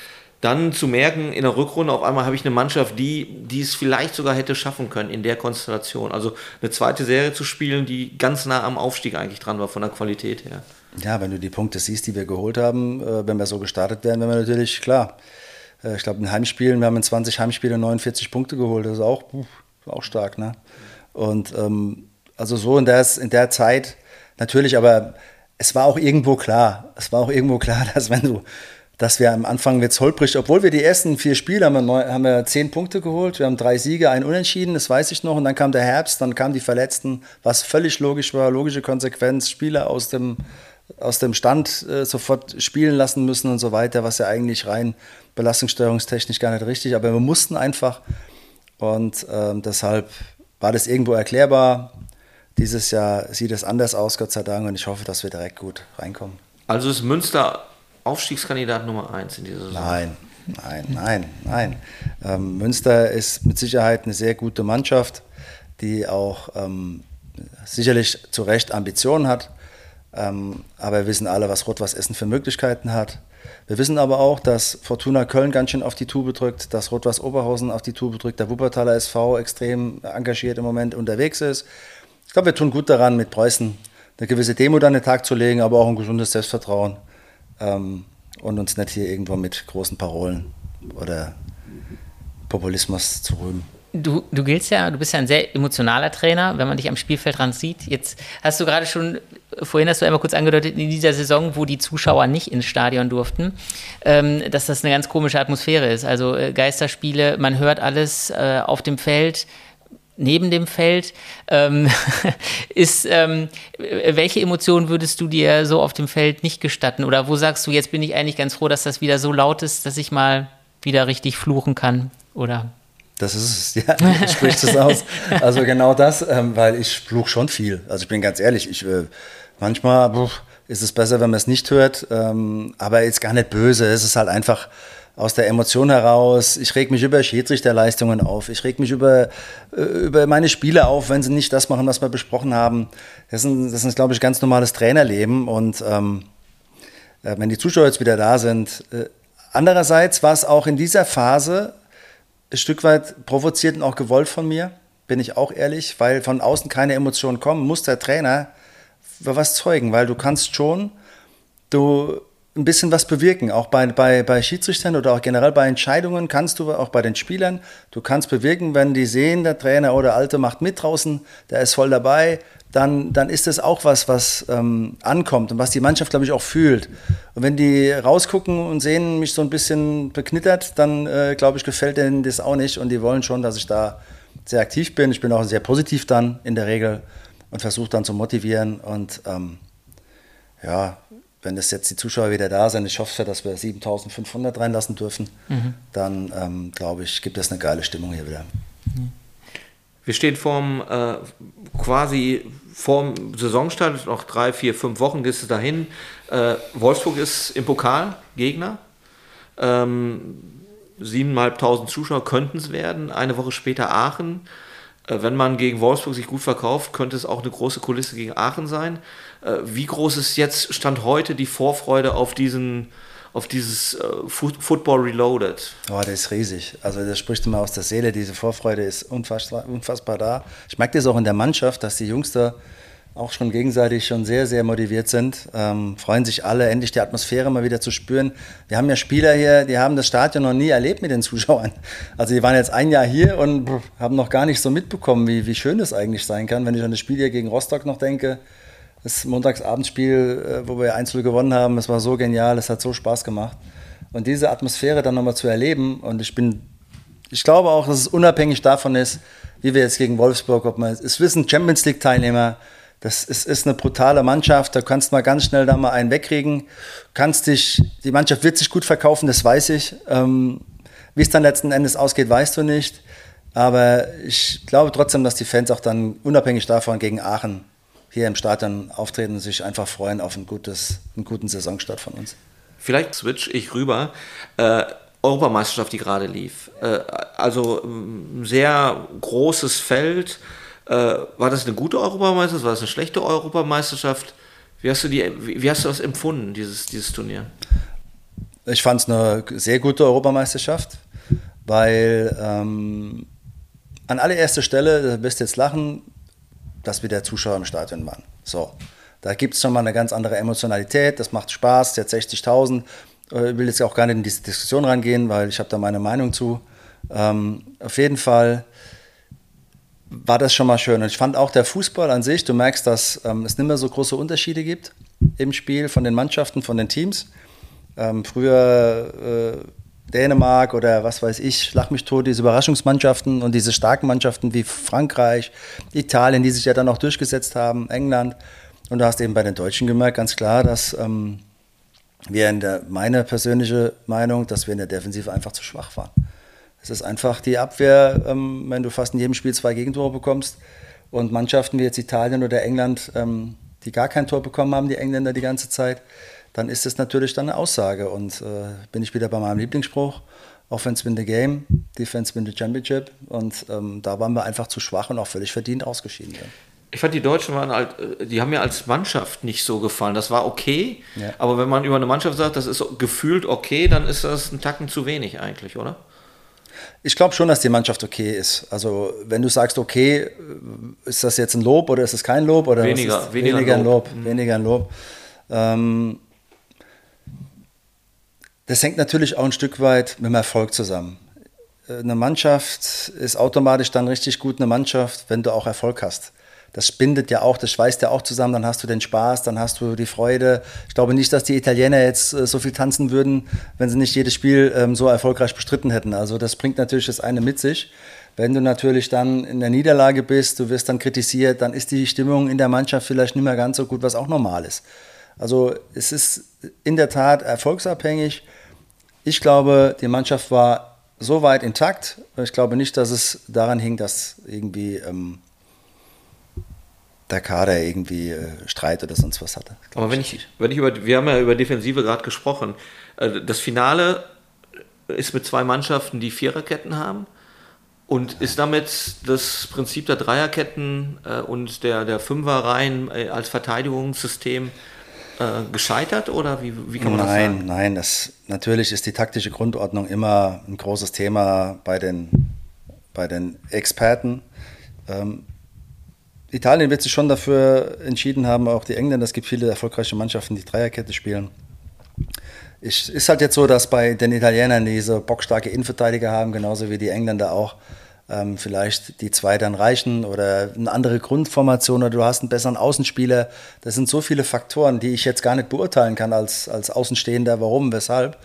dann zu merken, in der Rückrunde auf einmal habe ich eine Mannschaft, die, die es vielleicht sogar hätte schaffen können in der Konstellation. Also eine zweite Serie zu spielen, die ganz nah am Aufstieg eigentlich dran war von der Qualität her. Ja, wenn du die Punkte siehst, die wir geholt haben, äh, wenn wir so gestartet wären, wären wir natürlich klar. Äh, ich glaube, in Heimspielen, wir haben in 20 Heimspielen 49 Punkte geholt. Das ist auch, auch stark. Ne? Und ähm, also so in der, in der Zeit natürlich, aber es war auch irgendwo klar, es war auch irgendwo klar, dass wenn du, dass wir am Anfang jetzt holprig, obwohl wir die ersten vier Spiele haben wir, neun, haben wir zehn Punkte geholt, wir haben drei Siege, ein Unentschieden, das weiß ich noch, und dann kam der Herbst, dann kamen die Verletzten, was völlig logisch war, logische Konsequenz, Spieler aus dem, aus dem Stand äh, sofort spielen lassen müssen und so weiter, was ja eigentlich rein belastungssteuerungstechnisch gar nicht richtig, aber wir mussten einfach und ähm, deshalb war das irgendwo erklärbar. Dieses Jahr sieht es anders aus, Gott sei Dank, und ich hoffe, dass wir direkt gut reinkommen. Also ist Münster Aufstiegskandidat Nummer eins in dieser Saison? Nein, nein, nein, nein. Ähm, Münster ist mit Sicherheit eine sehr gute Mannschaft, die auch ähm, sicherlich zu Recht Ambitionen hat. Ähm, aber wir wissen alle, was Rot-Was Essen für Möglichkeiten hat. Wir wissen aber auch, dass Fortuna Köln ganz schön auf die Tube drückt, dass Rot-Was Oberhausen auf die Tube drückt, der Wuppertaler SV extrem engagiert im Moment unterwegs ist. Ich glaube, wir tun gut daran, mit Preußen eine gewisse Demo an den Tag zu legen, aber auch ein gesundes Selbstvertrauen ähm, und uns nicht hier irgendwo mit großen Parolen oder Populismus zu rühmen. Du, du giltst ja, du bist ja ein sehr emotionaler Trainer, wenn man dich am Spielfeld dran sieht. Jetzt hast du gerade schon, vorhin hast du einmal kurz angedeutet, in dieser Saison, wo die Zuschauer nicht ins Stadion durften, ähm, dass das eine ganz komische Atmosphäre ist. Also äh, Geisterspiele, man hört alles äh, auf dem Feld, neben dem Feld. Ähm, ist, ähm, welche Emotionen würdest du dir so auf dem Feld nicht gestatten? Oder wo sagst du, jetzt bin ich eigentlich ganz froh, dass das wieder so laut ist, dass ich mal wieder richtig fluchen kann? Oder das ist es, ja, spricht es aus. Also genau das, ähm, weil ich fluch schon viel. Also ich bin ganz ehrlich, ich äh, manchmal puh, ist es besser, wenn man es nicht hört, ähm, aber jetzt gar nicht böse. Es ist halt einfach aus der Emotion heraus. Ich reg mich über Schiedsrichterleistungen auf. Ich reg mich über, äh, über meine Spieler auf, wenn sie nicht das machen, was wir besprochen haben. Das ist, das ist glaube ich, ganz normales Trainerleben. Und ähm, äh, wenn die Zuschauer jetzt wieder da sind, äh, andererseits war es auch in dieser Phase ein Stück weit provoziert und auch gewollt von mir, bin ich auch ehrlich, weil von außen keine Emotionen kommen, muss der Trainer was zeugen, weil du kannst schon du ein bisschen was bewirken, auch bei, bei, bei Schiedsrichtern oder auch generell bei Entscheidungen kannst du, auch bei den Spielern, du kannst bewirken, wenn die sehen, der Trainer oder Alte macht mit draußen, der ist voll dabei, dann, dann ist das auch was, was ähm, ankommt und was die Mannschaft, glaube ich, auch fühlt. Und wenn die rausgucken und sehen mich so ein bisschen beknittert, dann, äh, glaube ich, gefällt denen das auch nicht und die wollen schon, dass ich da sehr aktiv bin. Ich bin auch sehr positiv dann in der Regel und versuche dann zu motivieren und ähm, ja, wenn das jetzt die Zuschauer wieder da sind, ich hoffe, dass wir 7500 reinlassen dürfen, mhm. dann ähm, glaube ich, gibt es eine geile Stimmung hier wieder. Wir stehen vorm äh, quasi vorm Saisonstart, noch drei, vier, fünf Wochen geht es dahin. Äh, Wolfsburg ist im Pokal Gegner. Ähm, 7.500 Zuschauer könnten es werden. Eine Woche später Aachen. Äh, wenn man gegen Wolfsburg sich gut verkauft, könnte es auch eine große Kulisse gegen Aachen sein. Äh, wie groß ist jetzt, Stand heute, die Vorfreude auf diesen auf dieses äh, Football Reloaded? Oh, das ist riesig. Also das spricht immer aus der Seele. Diese Vorfreude ist unfassbar, unfassbar da. Ich merke das auch in der Mannschaft, dass die Jungs da auch schon gegenseitig schon sehr, sehr motiviert sind. Ähm, freuen sich alle, endlich die Atmosphäre mal wieder zu spüren. Wir haben ja Spieler hier, die haben das Stadion noch nie erlebt mit den Zuschauern. Also die waren jetzt ein Jahr hier und haben noch gar nicht so mitbekommen, wie, wie schön es eigentlich sein kann. Wenn ich an das Spiel hier gegen Rostock noch denke, das Montagsabendspiel, äh, wo wir 1 gewonnen haben, es war so genial, es hat so Spaß gemacht. Und diese Atmosphäre dann nochmal zu erleben und ich bin, ich glaube auch, dass es unabhängig davon ist, wie wir jetzt gegen Wolfsburg, ob man, es wissen Champions League Teilnehmer, das ist, ist eine brutale Mannschaft, da kannst du mal ganz schnell da mal einen wegkriegen. Kannst dich, die Mannschaft wird sich gut verkaufen, das weiß ich. Ähm, wie es dann letzten Endes ausgeht, weißt du nicht. Aber ich glaube trotzdem, dass die Fans auch dann unabhängig davon gegen Aachen hier im Stadion auftreten und sich einfach freuen auf ein gutes, einen guten Saisonstart von uns. Vielleicht switch ich rüber. Äh, Europameisterschaft, die gerade lief. Äh, also ein sehr großes Feld äh, war das eine gute Europameisterschaft? War das eine schlechte Europameisterschaft? Wie hast du, die, wie hast du das empfunden, dieses, dieses Turnier? Ich fand es eine sehr gute Europameisterschaft, weil ähm, an allererster Stelle, da wirst du jetzt lachen, dass wir der Zuschauer im Stadion waren. So, da gibt es schon mal eine ganz andere Emotionalität, das macht Spaß, jetzt 60.000. Äh, ich will jetzt auch gar nicht in diese Diskussion reingehen, weil ich habe da meine Meinung zu. Ähm, auf jeden Fall war das schon mal schön. Und ich fand auch der Fußball an sich, du merkst, dass ähm, es nicht mehr so große Unterschiede gibt im Spiel von den Mannschaften, von den Teams. Ähm, früher äh, Dänemark oder was weiß ich, schlag mich tot, diese Überraschungsmannschaften und diese starken Mannschaften wie Frankreich, Italien, die sich ja dann auch durchgesetzt haben, England. Und du hast eben bei den Deutschen gemerkt, ganz klar, dass ähm, wir in der, meine persönliche Meinung, dass wir in der Defensive einfach zu schwach waren. Es ist einfach die Abwehr, ähm, wenn du fast in jedem Spiel zwei Gegentore bekommst und Mannschaften wie jetzt Italien oder England, ähm, die gar kein Tor bekommen haben, die Engländer die ganze Zeit, dann ist es natürlich dann eine Aussage. Und äh, bin ich wieder bei meinem Lieblingsspruch, Offense win the game, Defense win the championship. Und ähm, da waren wir einfach zu schwach und auch völlig verdient ausgeschieden. Ja. Ich fand, die Deutschen waren halt, äh, die haben mir als Mannschaft nicht so gefallen. Das war okay, ja. aber wenn man über eine Mannschaft sagt, das ist gefühlt okay, dann ist das ein Tacken zu wenig eigentlich, oder? Ich glaube schon, dass die Mannschaft okay ist. Also wenn du sagst, okay, ist das jetzt ein Lob oder ist es kein Lob? Oder weniger, weniger, weniger, ein Lob. Lob mhm. Weniger ein Lob. Ähm, das hängt natürlich auch ein Stück weit mit dem Erfolg zusammen. Eine Mannschaft ist automatisch dann richtig gut eine Mannschaft, wenn du auch Erfolg hast das bindet ja auch, das schweißt ja auch zusammen, dann hast du den Spaß, dann hast du die Freude. Ich glaube nicht, dass die Italiener jetzt äh, so viel tanzen würden, wenn sie nicht jedes Spiel ähm, so erfolgreich bestritten hätten. Also das bringt natürlich das eine mit sich. Wenn du natürlich dann in der Niederlage bist, du wirst dann kritisiert, dann ist die Stimmung in der Mannschaft vielleicht nicht mehr ganz so gut, was auch normal ist. Also es ist in der Tat erfolgsabhängig. Ich glaube, die Mannschaft war so weit intakt. Ich glaube nicht, dass es daran hing, dass irgendwie ähm, der Kader irgendwie äh, Streit oder sonst was hatte. Aber wenn ich, wenn ich über, wir haben ja über Defensive gerade gesprochen. Äh, das Finale ist mit zwei Mannschaften, die Viererketten haben. Und ist damit das Prinzip der Dreierketten äh, und der, der Fünferreihen äh, als Verteidigungssystem äh, gescheitert oder wie, wie kann man nein, das sagen? Nein, das, natürlich ist die taktische Grundordnung immer ein großes Thema bei den, bei den Experten. Ähm, Italien wird sich schon dafür entschieden haben, auch die Engländer, es gibt viele erfolgreiche Mannschaften, die Dreierkette spielen. Es ist halt jetzt so, dass bei den Italienern diese bockstarke Innenverteidiger haben, genauso wie die Engländer auch. Ähm, vielleicht die zwei dann reichen oder eine andere Grundformation oder du hast einen besseren Außenspieler. Das sind so viele Faktoren, die ich jetzt gar nicht beurteilen kann als, als Außenstehender, warum, weshalb.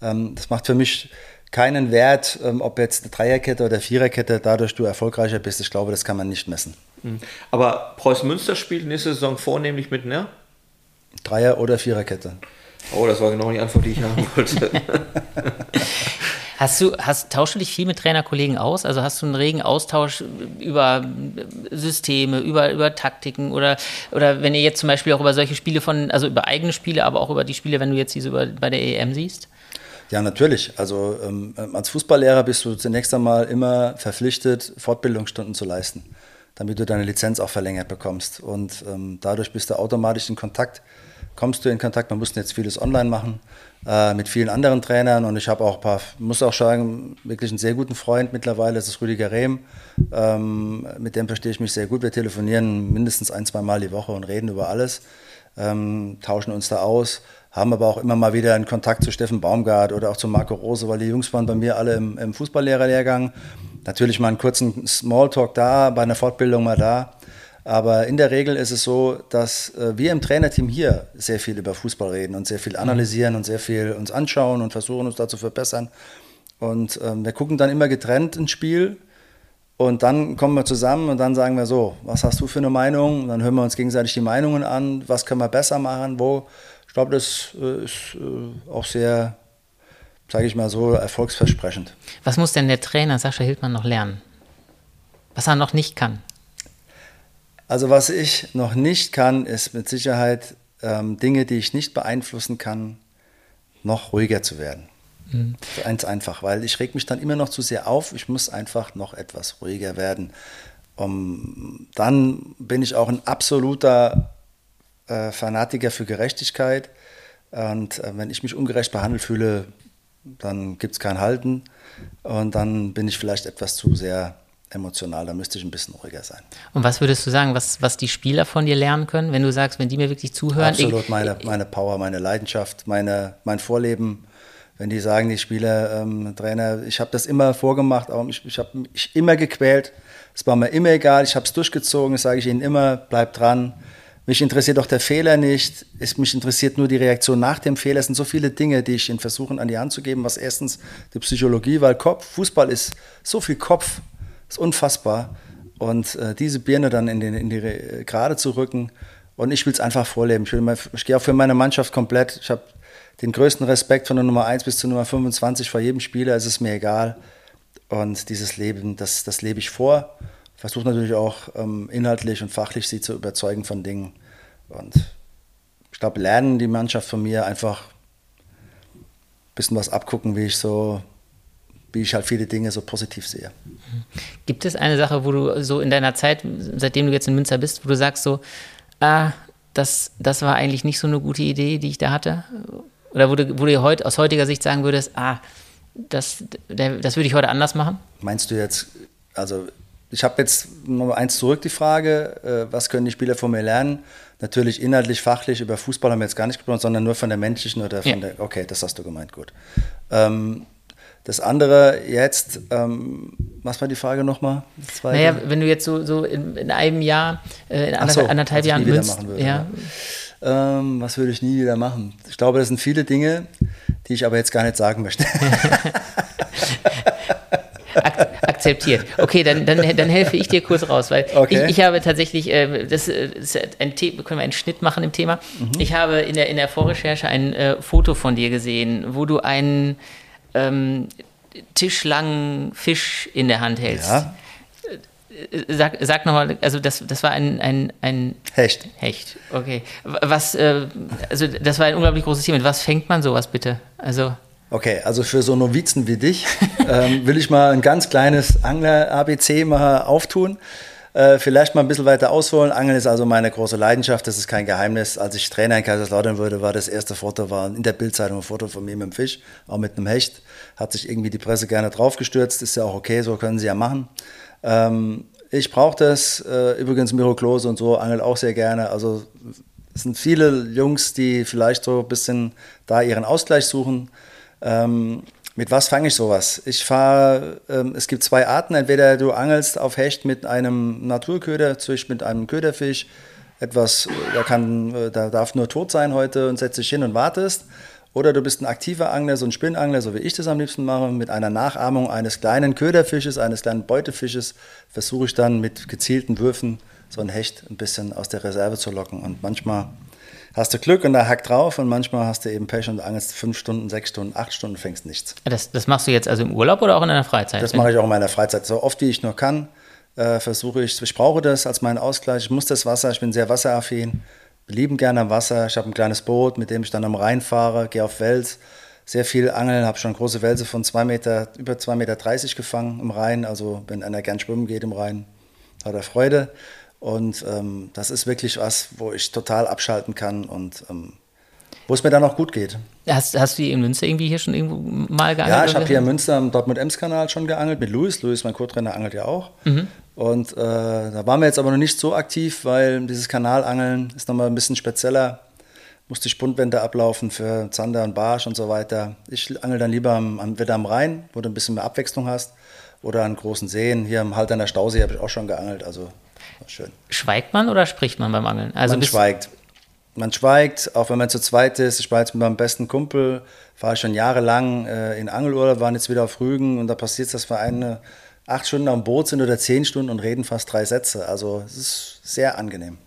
Ähm, das macht für mich keinen Wert, ähm, ob jetzt eine Dreierkette oder Viererkette dadurch du erfolgreicher bist. Ich glaube, das kann man nicht messen. Mhm. Aber Preußen Münster spielt nächste Saison vornehmlich mit, ne? Dreier- oder Viererkette. Oh, das war genau die Antwort, die ich haben wollte. Hast du, hast, tauschst du dich viel mit Trainerkollegen aus? Also hast du einen regen Austausch über Systeme, über, über Taktiken oder, oder wenn ihr jetzt zum Beispiel auch über solche Spiele von, also über eigene Spiele, aber auch über die Spiele, wenn du jetzt diese über, bei der EM siehst? Ja, natürlich. Also ähm, als Fußballlehrer bist du zunächst einmal immer verpflichtet, Fortbildungsstunden zu leisten damit du deine Lizenz auch verlängert bekommst. Und ähm, dadurch bist du automatisch in Kontakt, kommst du in Kontakt. Man musste jetzt vieles online machen äh, mit vielen anderen Trainern und ich habe auch ein paar, muss auch sagen, wirklich einen sehr guten Freund mittlerweile, das ist Rüdiger Rehm. Ähm, mit dem verstehe ich mich sehr gut. Wir telefonieren mindestens ein, zwei Mal die Woche und reden über alles, ähm, tauschen uns da aus haben aber auch immer mal wieder einen Kontakt zu Steffen Baumgart oder auch zu Marco Rose, weil die Jungs waren bei mir alle im, im Fußballlehrerlehrgang Natürlich mal einen kurzen Smalltalk da, bei einer Fortbildung mal da. Aber in der Regel ist es so, dass äh, wir im Trainerteam hier sehr viel über Fußball reden und sehr viel mhm. analysieren und sehr viel uns anschauen und versuchen uns da zu verbessern. Und ähm, wir gucken dann immer getrennt ins Spiel und dann kommen wir zusammen und dann sagen wir so, was hast du für eine Meinung? Und dann hören wir uns gegenseitig die Meinungen an, was können wir besser machen, wo. Ich glaube, das äh, ist äh, auch sehr sage ich mal so, erfolgsversprechend. Was muss denn der Trainer Sascha Hildmann noch lernen? Was er noch nicht kann? Also was ich noch nicht kann, ist mit Sicherheit ähm, Dinge, die ich nicht beeinflussen kann, noch ruhiger zu werden. Mhm. Eins einfach, weil ich reg mich dann immer noch zu sehr auf. Ich muss einfach noch etwas ruhiger werden. Um, dann bin ich auch ein absoluter äh, Fanatiker für Gerechtigkeit. Und äh, wenn ich mich ungerecht behandelt fühle, dann gibt es kein Halten und dann bin ich vielleicht etwas zu sehr emotional, da müsste ich ein bisschen ruhiger sein. Und was würdest du sagen, was, was die Spieler von dir lernen können, wenn du sagst, wenn die mir wirklich zuhören? Absolut, meine, meine Power, meine Leidenschaft, meine, mein Vorleben. Wenn die sagen, die Spieler, ähm, Trainer, ich habe das immer vorgemacht, ich, ich habe mich immer gequält. Es war mir immer egal, ich habe es durchgezogen, das sage ich ihnen immer, bleib dran. Mich interessiert auch der Fehler nicht. Es, mich interessiert nur die Reaktion nach dem Fehler. Es sind so viele Dinge, die ich ihnen versuche an die Hand zu geben. Was erstens die Psychologie, weil Kopf, Fußball ist so viel Kopf, ist unfassbar. Und äh, diese Birne dann in, den, in die Gerade zu rücken. Und ich will es einfach vorleben. Ich, ich gehe auch für meine Mannschaft komplett. Ich habe den größten Respekt von der Nummer 1 bis zur Nummer 25 vor jedem Spieler. Es ist mir egal. Und dieses Leben, das, das lebe ich vor versuche natürlich auch ähm, inhaltlich und fachlich sie zu überzeugen von Dingen. Und ich glaube, lernen die Mannschaft von mir einfach ein bisschen was abgucken, wie ich so, wie ich halt viele Dinge so positiv sehe. Gibt es eine Sache, wo du so in deiner Zeit, seitdem du jetzt in Münster bist, wo du sagst so, ah, das, das war eigentlich nicht so eine gute Idee, die ich da hatte? Oder wo du, wo du heute, aus heutiger Sicht sagen würdest, ah, das, das würde ich heute anders machen? Meinst du jetzt, also ich habe jetzt noch eins zurück die Frage, äh, was können die Spieler von mir lernen? Natürlich inhaltlich, fachlich, über Fußball haben wir jetzt gar nicht gesprochen, sondern nur von der menschlichen oder von ja. der, okay, das hast du gemeint, gut. Ähm, das andere jetzt, ähm, was war die Frage nochmal? Naja, wenn du jetzt so, so in, in einem Jahr, äh, in anderthalb, so, anderthalb Jahren Münst, würde, ja. ja. Ähm, was würde ich nie wieder machen? Ich glaube, das sind viele Dinge, die ich aber jetzt gar nicht sagen möchte. akzeptiert. Okay, dann, dann, dann helfe ich dir kurz raus, weil okay. ich, ich habe tatsächlich, äh, das, äh, ist ein The können wir einen Schnitt machen im Thema. Mhm. Ich habe in der, in der Vorrecherche ein äh, Foto von dir gesehen, wo du einen ähm, tischlangen Fisch in der Hand hältst. Ja. Äh, sag, sag nochmal, also das, das war ein, ein, ein Hecht. Hecht, okay. Was, äh, also das war ein unglaublich großes Thema. Was fängt man sowas bitte? Also Okay, also für so Novizen wie dich ähm, will ich mal ein ganz kleines Angler-ABC mal auftun. Äh, vielleicht mal ein bisschen weiter ausholen. Angeln ist also meine große Leidenschaft, das ist kein Geheimnis. Als ich Trainer in Kaiserslautern wurde, war das erste Foto war in der Bildzeitung ein Foto von mir mit dem Fisch, auch mit einem Hecht. Hat sich irgendwie die Presse gerne draufgestürzt, ist ja auch okay, so können sie ja machen. Ähm, ich brauche das. Äh, übrigens Miro Klose und so angelt auch sehr gerne. Also es sind viele Jungs, die vielleicht so ein bisschen da ihren Ausgleich suchen. Ähm, mit was fange ich sowas? Ich fahre, ähm, es gibt zwei Arten. Entweder du angelst auf Hecht mit einem Naturköder, zwischen mit einem Köderfisch, etwas, der kann, äh, der darf nur tot sein heute und setzt dich hin und wartest. Oder du bist ein aktiver Angler, so ein Spinnangler, so wie ich das am liebsten mache, mit einer Nachahmung eines kleinen Köderfisches, eines kleinen Beutefisches, versuche ich dann mit gezielten Würfen so ein Hecht ein bisschen aus der Reserve zu locken. Und manchmal hast du Glück und da hackt drauf und manchmal hast du eben Pech und angelst fünf Stunden, sechs Stunden, acht Stunden, fängst nichts. Das, das machst du jetzt also im Urlaub oder auch in deiner Freizeit? Das mache ich auch in meiner Freizeit. So oft wie ich nur kann, äh, versuche ich, ich brauche das als meinen Ausgleich. Ich muss das Wasser, ich bin sehr wasseraffin, lieben gerne am Wasser. Ich habe ein kleines Boot, mit dem ich dann am Rhein fahre, gehe auf Wels. Sehr viel angeln, habe schon große Wälse von zwei Meter, über 2,30 Meter gefangen im Rhein. Also wenn einer gern schwimmen geht im Rhein, hat er Freude. Und ähm, das ist wirklich was, wo ich total abschalten kann und ähm, wo es mir dann auch gut geht. Hast, hast du in Münster irgendwie hier schon irgendwo mal geangelt? Ja, ich habe hier in Münster am Dortmund-Ems-Kanal schon geangelt mit Luis. Luis, mein Co-Trainer, angelt ja auch. Mhm. Und äh, da waren wir jetzt aber noch nicht so aktiv, weil dieses Kanalangeln ist nochmal ein bisschen spezieller. Muss die Spundwände ablaufen für Zander und Barsch und so weiter. Ich angel dann lieber am, am, wieder am Rhein, wo du ein bisschen mehr Abwechslung hast. Oder an großen Seen. Hier im Halterner Stausee habe ich auch schon geangelt. Also schön. Schweigt man oder spricht man beim Angeln? Also man schweigt. Man schweigt, auch wenn man zu zweit ist. Ich war jetzt mit meinem besten Kumpel, war ich schon jahrelang äh, in Angelurlaub, waren jetzt wieder auf Rügen und da passiert es, dass wir eine acht Stunden am Boot sind oder zehn Stunden und reden fast drei Sätze. Also es ist sehr angenehm.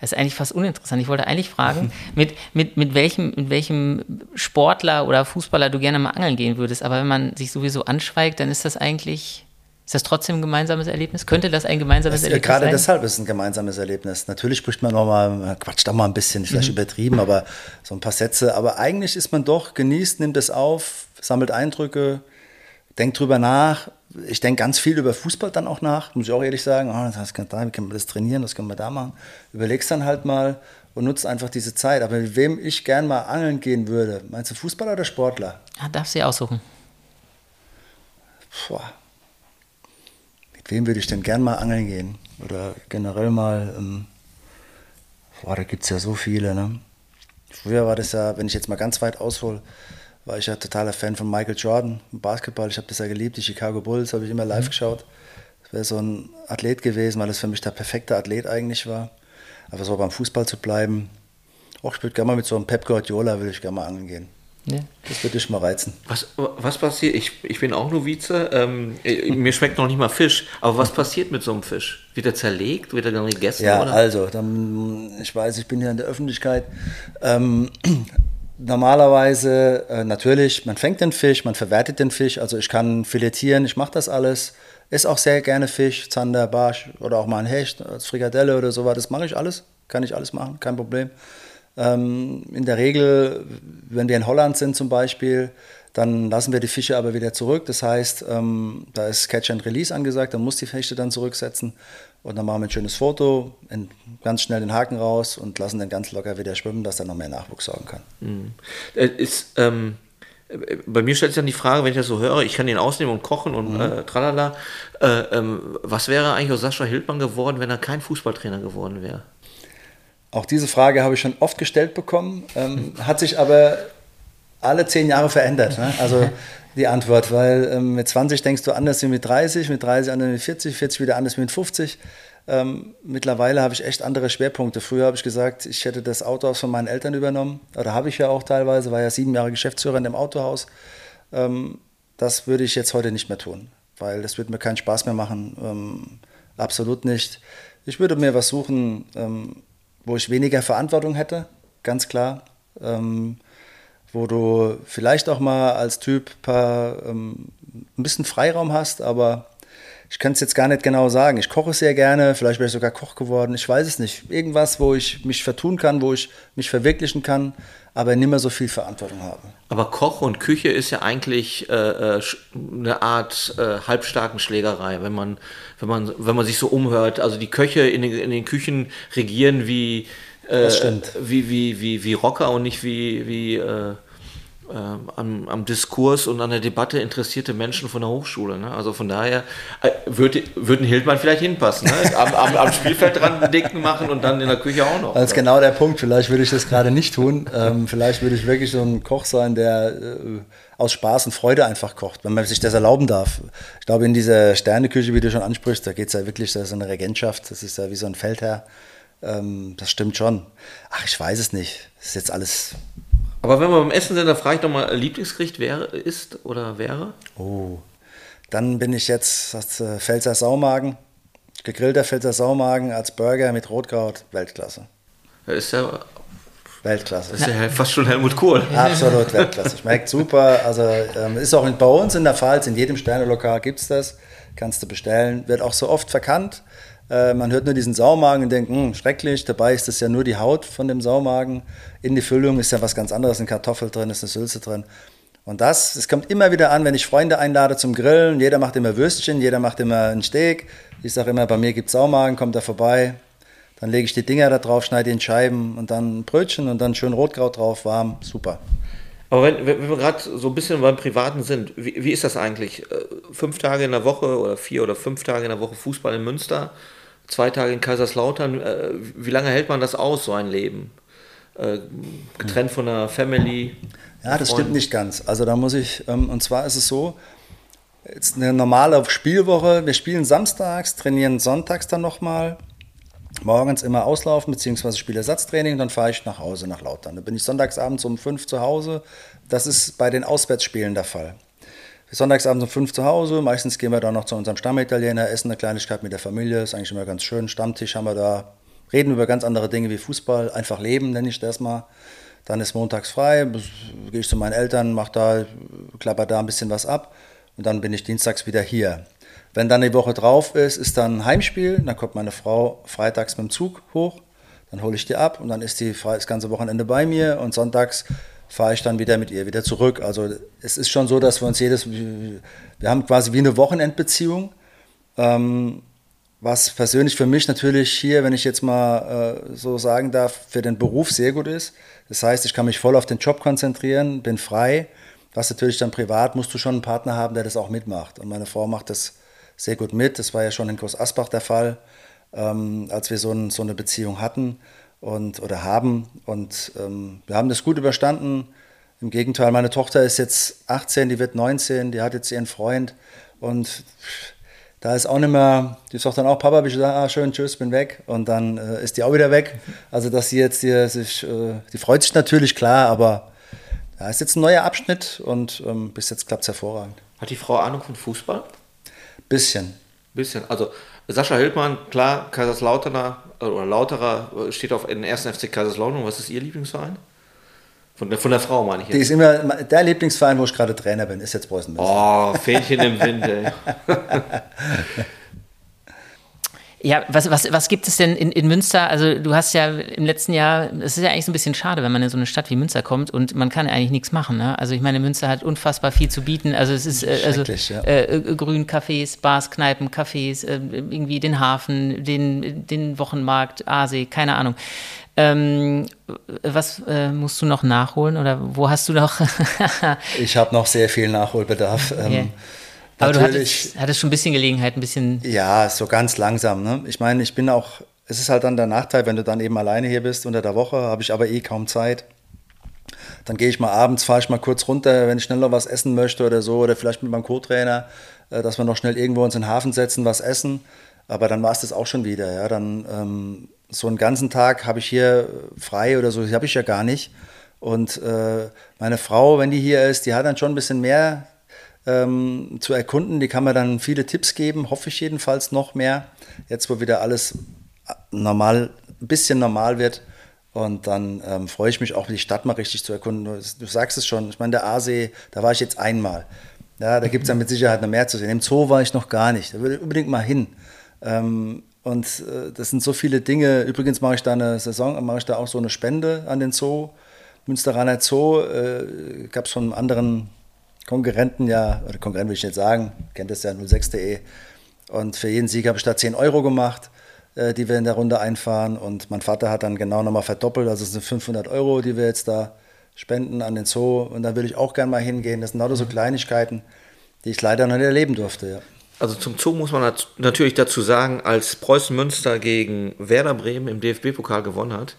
Das ist eigentlich fast uninteressant. Ich wollte eigentlich fragen, mit, mit, mit, welchem, mit welchem Sportler oder Fußballer du gerne mal angeln gehen würdest. Aber wenn man sich sowieso anschweigt, dann ist das eigentlich ist das trotzdem ein gemeinsames Erlebnis? Könnte das ein gemeinsames das, Erlebnis gerade sein? Gerade deshalb ist es ein gemeinsames Erlebnis. Natürlich spricht man nochmal, quatscht da mal ein bisschen, vielleicht mhm. übertrieben, aber so ein paar Sätze. Aber eigentlich ist man doch, genießt, nimmt es auf, sammelt Eindrücke, denkt drüber nach. Ich denke ganz viel über Fußball dann auch nach, muss ich auch ehrlich sagen. Oh, das kann da, wie kann man das trainieren, was können wir da machen? Überlegst dann halt mal und nutzt einfach diese Zeit. Aber mit wem ich gern mal angeln gehen würde, meinst du Fußballer oder Sportler? Ja, darfst du aussuchen. Boah wem würde ich denn gern mal angeln gehen? Oder generell mal, ähm, boah, da gibt es ja so viele, ne? Früher war das ja, wenn ich jetzt mal ganz weit aushole, war ich ja totaler Fan von Michael Jordan im Basketball. Ich habe das ja geliebt, die Chicago Bulls habe ich immer live mhm. geschaut. Das wäre so ein Athlet gewesen, weil das für mich der perfekte Athlet eigentlich war. Aber so beim Fußball zu bleiben, auch ich würde gerne mal mit so einem Pep Guardiola, würde ich gerne mal angeln gehen. Ja. Das würde dich mal reizen. Was, was passiert? Ich, ich bin auch Novize. Ähm, mir schmeckt noch nicht mal Fisch. Aber was passiert mit so einem Fisch? Wird er zerlegt? Wird er dann gegessen? Ja, oder? also, dann, ich weiß, ich bin hier in der Öffentlichkeit. Ähm, normalerweise, äh, natürlich, man fängt den Fisch, man verwertet den Fisch. Also, ich kann filetieren, ich mache das alles. Esse auch sehr gerne Fisch, Zander, Barsch oder auch mal ein Hecht als Frikadelle oder so. Das mache ich alles. Kann ich alles machen, kein Problem. Ähm, in der Regel, wenn wir in Holland sind zum Beispiel, dann lassen wir die Fische aber wieder zurück. Das heißt, ähm, da ist Catch and Release angesagt, dann muss die Fische dann zurücksetzen. Und dann machen wir ein schönes Foto, in, ganz schnell den Haken raus und lassen den ganz locker wieder schwimmen, dass er noch mehr Nachwuchs sorgen kann. Mhm. Ist, ähm, bei mir stellt sich dann die Frage, wenn ich das so höre, ich kann ihn ausnehmen und kochen und mhm. äh, tralala. Äh, ähm, was wäre eigentlich aus Sascha Hildmann geworden, wenn er kein Fußballtrainer geworden wäre? Auch diese Frage habe ich schon oft gestellt bekommen, ähm, hat sich aber alle zehn Jahre verändert. Ne? Also die Antwort, weil ähm, mit 20 denkst du anders wie mit 30, mit 30 anders wie mit 40, 40 wieder anders wie mit 50. Ähm, mittlerweile habe ich echt andere Schwerpunkte. Früher habe ich gesagt, ich hätte das Autohaus von meinen Eltern übernommen. Oder habe ich ja auch teilweise, war ja sieben Jahre Geschäftsführer in dem Autohaus. Ähm, das würde ich jetzt heute nicht mehr tun, weil das würde mir keinen Spaß mehr machen. Ähm, absolut nicht. Ich würde mir was suchen, ähm, wo ich weniger Verantwortung hätte, ganz klar. Ähm, wo du vielleicht auch mal als Typ paar, ähm, ein bisschen Freiraum hast, aber ich kann es jetzt gar nicht genau sagen. Ich koche sehr gerne, vielleicht wäre ich sogar Koch geworden, ich weiß es nicht. Irgendwas, wo ich mich vertun kann, wo ich mich verwirklichen kann, aber nicht mehr so viel Verantwortung habe. Aber Koch und Küche ist ja eigentlich äh, äh eine Art äh, halbstarken Schlägerei, wenn man, wenn, man, wenn man sich so umhört. Also die Köche in den, in den Küchen regieren wie, äh, wie, wie, wie, wie Rocker und nicht wie, wie äh, am, am, Diskurs und an der Debatte interessierte Menschen von der Hochschule. Ne? Also von daher äh, würde, würden Hildmann vielleicht hinpassen. Ne? Am, am, am, Spielfeld dran dicken machen und dann in der Küche auch noch. Das ist genau der Punkt. Vielleicht würde ich das gerade nicht tun. Ähm, vielleicht würde ich wirklich so ein Koch sein, der äh, aus Spaß und Freude einfach kocht, wenn man sich das erlauben darf. Ich glaube, in dieser Sterneküche, wie du schon ansprichst, da geht es ja wirklich, das ist eine Regentschaft, das ist ja wie so ein Feldherr. Ähm, das stimmt schon. Ach, ich weiß es nicht. Das ist jetzt alles aber wenn wir beim Essen sind, dann frage ich doch mal, Lieblingsgericht wäre, ist oder wäre? Oh, dann bin ich jetzt das äh, Pfälzer Saumagen. Gegrillter Pfälzer Saumagen als Burger mit Rotkraut, Weltklasse. Das ist ja Weltklasse. Das ist ja fast schon Helmut Kohl. Absolut Weltklasse. Schmeckt super. Also ähm, ist auch bei uns in der Pfalz, in jedem Sternelokal gibt es das. Kannst du bestellen. Wird auch so oft verkannt. Äh, man hört nur diesen Saumagen und denkt, hm, schrecklich. Dabei ist das ja nur die Haut von dem Saumagen. In die Füllung ist ja was ganz anderes, eine Kartoffel drin, ist eine Sülze drin. Und das, es kommt immer wieder an, wenn ich Freunde einlade zum Grillen. Jeder macht immer Würstchen, jeder macht immer einen Steak. Ich sage immer, bei mir gibt es Saumagen, kommt da vorbei. Dann lege ich die Dinger da drauf, schneide in Scheiben und dann ein Brötchen und dann schön Rotkraut drauf, warm, super. Aber wenn, wenn wir gerade so ein bisschen beim Privaten sind, wie, wie, ist das eigentlich? Äh, fünf Tage in der Woche oder vier oder fünf Tage in der Woche Fußball in Münster, zwei Tage in Kaiserslautern. Äh, wie lange hält man das aus, so ein Leben? Äh, getrennt von der Family? Ja, das stimmt nicht ganz. Also da muss ich, ähm, und zwar ist es so, jetzt eine normale Spielwoche, wir spielen samstags, trainieren sonntags dann nochmal morgens immer auslaufen bzw. Spielersatztraining dann fahre ich nach Hause, nach Lautern. Da bin ich sonntagsabends um fünf zu Hause. Das ist bei den Auswärtsspielen der Fall. Sonntagsabends um fünf zu Hause, meistens gehen wir dann noch zu unserem Stammitaliener, essen eine Kleinigkeit mit der Familie, ist eigentlich immer ganz schön. Stammtisch haben wir da, reden über ganz andere Dinge wie Fußball, einfach leben, nenne ich das mal. Dann ist montags frei, gehe ich zu meinen Eltern, mache da, klapper da ein bisschen was ab und dann bin ich dienstags wieder hier. Wenn dann die Woche drauf ist, ist dann Heimspiel. Dann kommt meine Frau freitags mit dem Zug hoch. Dann hole ich die ab und dann ist die das ganze Wochenende bei mir. Und sonntags fahre ich dann wieder mit ihr wieder zurück. Also es ist schon so, dass wir uns jedes, wir haben quasi wie eine Wochenendbeziehung. Ähm, was persönlich für mich natürlich hier, wenn ich jetzt mal äh, so sagen darf, für den Beruf sehr gut ist. Das heißt, ich kann mich voll auf den Job konzentrieren, bin frei. Was natürlich dann privat, musst du schon einen Partner haben, der das auch mitmacht. Und meine Frau macht das sehr gut mit. Das war ja schon in Groß Asbach der Fall, ähm, als wir so, ein, so, eine Beziehung hatten und, oder haben. Und ähm, wir haben das gut überstanden. Im Gegenteil, meine Tochter ist jetzt 18, die wird 19, die hat jetzt ihren Freund. Und da ist auch nicht mehr, die sagt dann auch, Papa, ich gesagt, ah, schön, tschüss, bin weg. Und dann äh, ist die auch wieder weg. Also, dass sie jetzt hier sich, äh, die freut sich natürlich, klar, aber ja, ist jetzt ein neuer Abschnitt und ähm, bis jetzt klappt es hervorragend. Hat die Frau Ahnung von Fußball? Bisschen. Bisschen. Also, Sascha Hildmann, klar, Kaiserslauterner äh, oder Lauterer äh, steht auf den ersten FC Kaiserslautern. Was ist Ihr Lieblingsverein? Von der, von der Frau meine ich jetzt. Die ist immer der Lieblingsverein, wo ich gerade Trainer bin, ist jetzt Preußen Münster. Oh, Fähnchen im Wind, ey. Ja, was, was, was gibt es denn in, in Münster? Also du hast ja im letzten Jahr, es ist ja eigentlich so ein bisschen schade, wenn man in so eine Stadt wie Münster kommt und man kann ja eigentlich nichts machen. Ne? Also ich meine, Münster hat unfassbar viel zu bieten. Also es ist äh, also, ja. äh, äh Grüncafés, Bars, Kneipen, Cafés, äh, irgendwie den Hafen, den, den Wochenmarkt, Aasee, keine Ahnung. Ähm, was äh, musst du noch nachholen oder wo hast du noch? ich habe noch sehr viel Nachholbedarf. Ähm, yeah. Aber du hattest, hattest, schon ein bisschen Gelegenheit, ein bisschen. Ja, so ganz langsam. Ne? Ich meine, ich bin auch, es ist halt dann der Nachteil, wenn du dann eben alleine hier bist unter der Woche, habe ich aber eh kaum Zeit. Dann gehe ich mal abends, fahre ich mal kurz runter, wenn ich schnell noch was essen möchte oder so, oder vielleicht mit meinem Co-Trainer, äh, dass wir noch schnell irgendwo uns in den Hafen setzen, was essen. Aber dann war es das auch schon wieder. Ja? Dann ähm, so einen ganzen Tag habe ich hier frei oder so, habe ich ja gar nicht. Und äh, meine Frau, wenn die hier ist, die hat dann schon ein bisschen mehr ähm, zu erkunden. Die kann mir dann viele Tipps geben, hoffe ich jedenfalls noch mehr. Jetzt, wo wieder alles normal, ein bisschen normal wird. Und dann ähm, freue ich mich auch, die Stadt mal richtig zu erkunden. Du, du sagst es schon, ich meine, der Aasee, da war ich jetzt einmal. Ja, da gibt es dann mit Sicherheit noch mehr zu sehen. Im Zoo war ich noch gar nicht. Da würde ich unbedingt mal hin. Ähm, und äh, das sind so viele Dinge. Übrigens mache ich da eine Saison, mache ich da auch so eine Spende an den Zoo. Münsteraner Zoo äh, gab es von anderen Konkurrenten ja, oder Konkurrenten will ich nicht sagen, kennt das ja 06.de. Und für jeden Sieg habe ich da 10 Euro gemacht, äh, die wir in der Runde einfahren. Und mein Vater hat dann genau nochmal verdoppelt, also es sind 500 Euro, die wir jetzt da spenden an den Zoo. Und da will ich auch gerne mal hingehen. Das sind lauter so Kleinigkeiten, die ich leider noch nicht erleben durfte. Ja. Also zum Zoo muss man natürlich dazu sagen, als Preußen Münster gegen Werder Bremen im DFB-Pokal gewonnen hat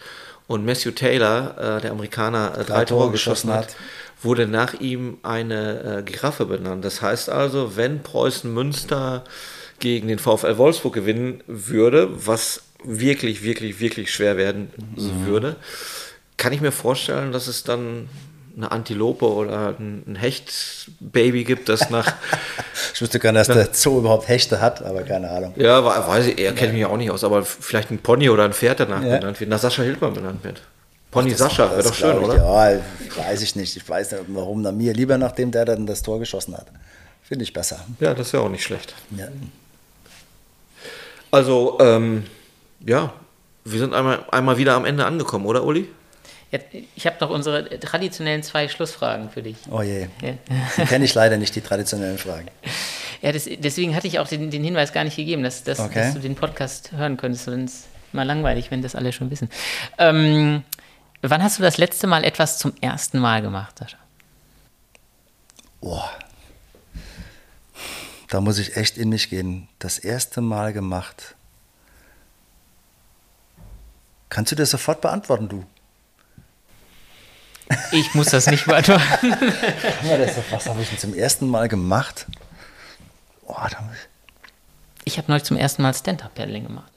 und Matthew Taylor, äh, der Amerikaner, äh, drei, drei Tore geschossen hat, hat, wurde nach ihm eine äh, Giraffe benannt. Das heißt also, wenn Preußen Münster gegen den VfL Wolfsburg gewinnen würde, was wirklich, wirklich, wirklich schwer werden mhm. würde, kann ich mir vorstellen, dass es dann eine Antilope oder ein Hechtbaby gibt, das nach. ich wusste gar nicht, dass der Zoo überhaupt Hechte hat, aber keine Ahnung. Ja, weiß ich, er kennt mich auch nicht aus, aber vielleicht ein Pony oder ein Pferd danach ja. benannt wird, nach Sascha Hildmann benannt wird. Pony Ach, Sascha, wäre doch schön, oder? Ja, weiß ich nicht. Ich weiß nicht, warum dann mir lieber, nachdem der dann das Tor geschossen hat. Finde ich besser. Ja, das ist ja auch nicht schlecht. Ja. Also, ähm, ja, wir sind einmal, einmal wieder am Ende angekommen, oder, Uli? ich habe noch unsere traditionellen zwei Schlussfragen für dich. Oh je. Ja. Die kenne ich leider nicht, die traditionellen Fragen. Ja, das, deswegen hatte ich auch den, den, Hinweis gar nicht gegeben, dass, dass, okay. dass du den Podcast hören könntest. Sonst mal langweilig, wenn das alle schon wissen. Ähm, wann hast du das letzte Mal etwas zum ersten Mal gemacht, Sascha? Boah. Da muss ich echt in mich gehen. Das erste Mal gemacht. Kannst du das sofort beantworten, du? Ich muss das nicht beantworten. ja, das, was habe ich denn zum ersten Mal gemacht? Oh, ich habe neulich zum ersten Mal Stand-Up-Paddling gemacht.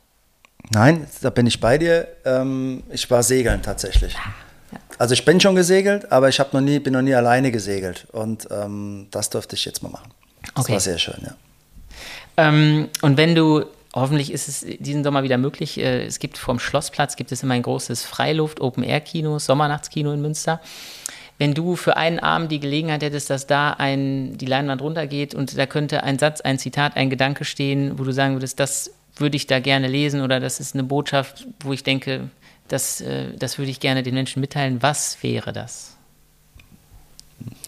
Nein, da bin ich bei dir. Ähm, ich war segeln tatsächlich. Ja. Also ich bin schon gesegelt, aber ich noch nie, bin noch nie alleine gesegelt. Und ähm, das durfte ich jetzt mal machen. Das okay. war sehr schön, ja. Ähm, und wenn du hoffentlich ist es diesen Sommer wieder möglich. Äh, es gibt vom Schlossplatz gibt es immer ein großes Freiluft-Open-Air-Kino, Sommernachtskino in Münster. Wenn du für einen Abend die Gelegenheit hättest, dass da ein, die Leinwand runtergeht und da könnte ein Satz, ein Zitat, ein Gedanke stehen, wo du sagen würdest, das würde ich da gerne lesen oder das ist eine Botschaft, wo ich denke, das, äh, das würde ich gerne den Menschen mitteilen. Was wäre das?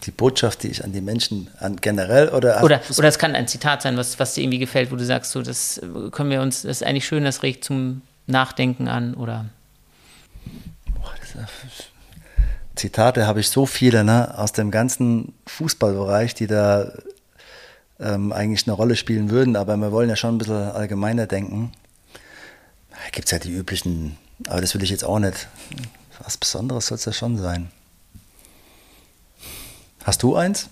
die Botschaft, die ich an die Menschen an generell oder oder oder es kann ein Zitat sein, was, was dir irgendwie gefällt, wo du sagst, so das können wir uns, das ist eigentlich schön, das regt zum Nachdenken an oder Boah, Zitate habe ich so viele ne, aus dem ganzen Fußballbereich, die da ähm, eigentlich eine Rolle spielen würden, aber wir wollen ja schon ein bisschen allgemeiner denken. Da gibt es ja die üblichen, aber das will ich jetzt auch nicht. Was Besonderes soll es ja schon sein. Hast du eins?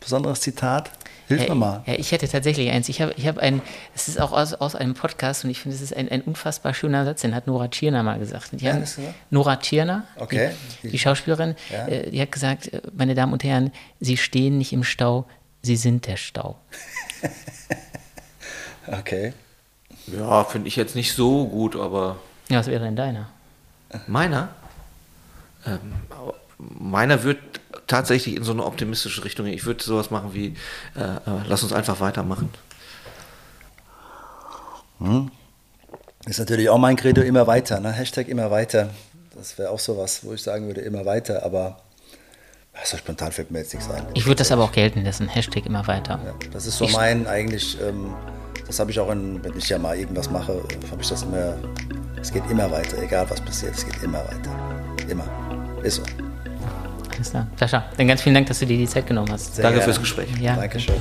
Besonderes Zitat? Hilf ja, mir mal. Ja, ich hätte tatsächlich eins. Ich habe ich hab ein, es ist auch aus, aus einem Podcast und ich finde, es ist ein, ein unfassbar schöner Satz, den hat Nora Tschirner mal gesagt. Die hat, Nora Tschirner, okay. die, die Schauspielerin, ja. äh, die hat gesagt, äh, meine Damen und Herren, Sie stehen nicht im Stau, Sie sind der Stau. okay. Ja, finde ich jetzt nicht so gut, aber. Ja, was wäre denn deiner? Meiner? Ähm, meiner wird tatsächlich in so eine optimistische Richtung gehen. Ich würde sowas machen wie, äh, äh, lass uns einfach weitermachen. Hm. Ist natürlich auch mein Credo immer weiter, ne? Hashtag immer weiter. Das wäre auch sowas, wo ich sagen würde, immer weiter, aber so spontan fällt mir jetzt nichts ein. Ich würde das aber auch gelten lassen, Hashtag immer weiter. Ja, das ist so ich mein eigentlich, ähm, das habe ich auch, in, wenn ich ja mal irgendwas mache, habe ich das immer, es geht immer weiter, egal was passiert, es geht immer weiter. Immer. Ist so. Alles klar. Sascha, dann ganz vielen Dank, dass du dir die Zeit genommen hast. Sehr Danke gerne. fürs Gespräch. Ja. Dankeschön.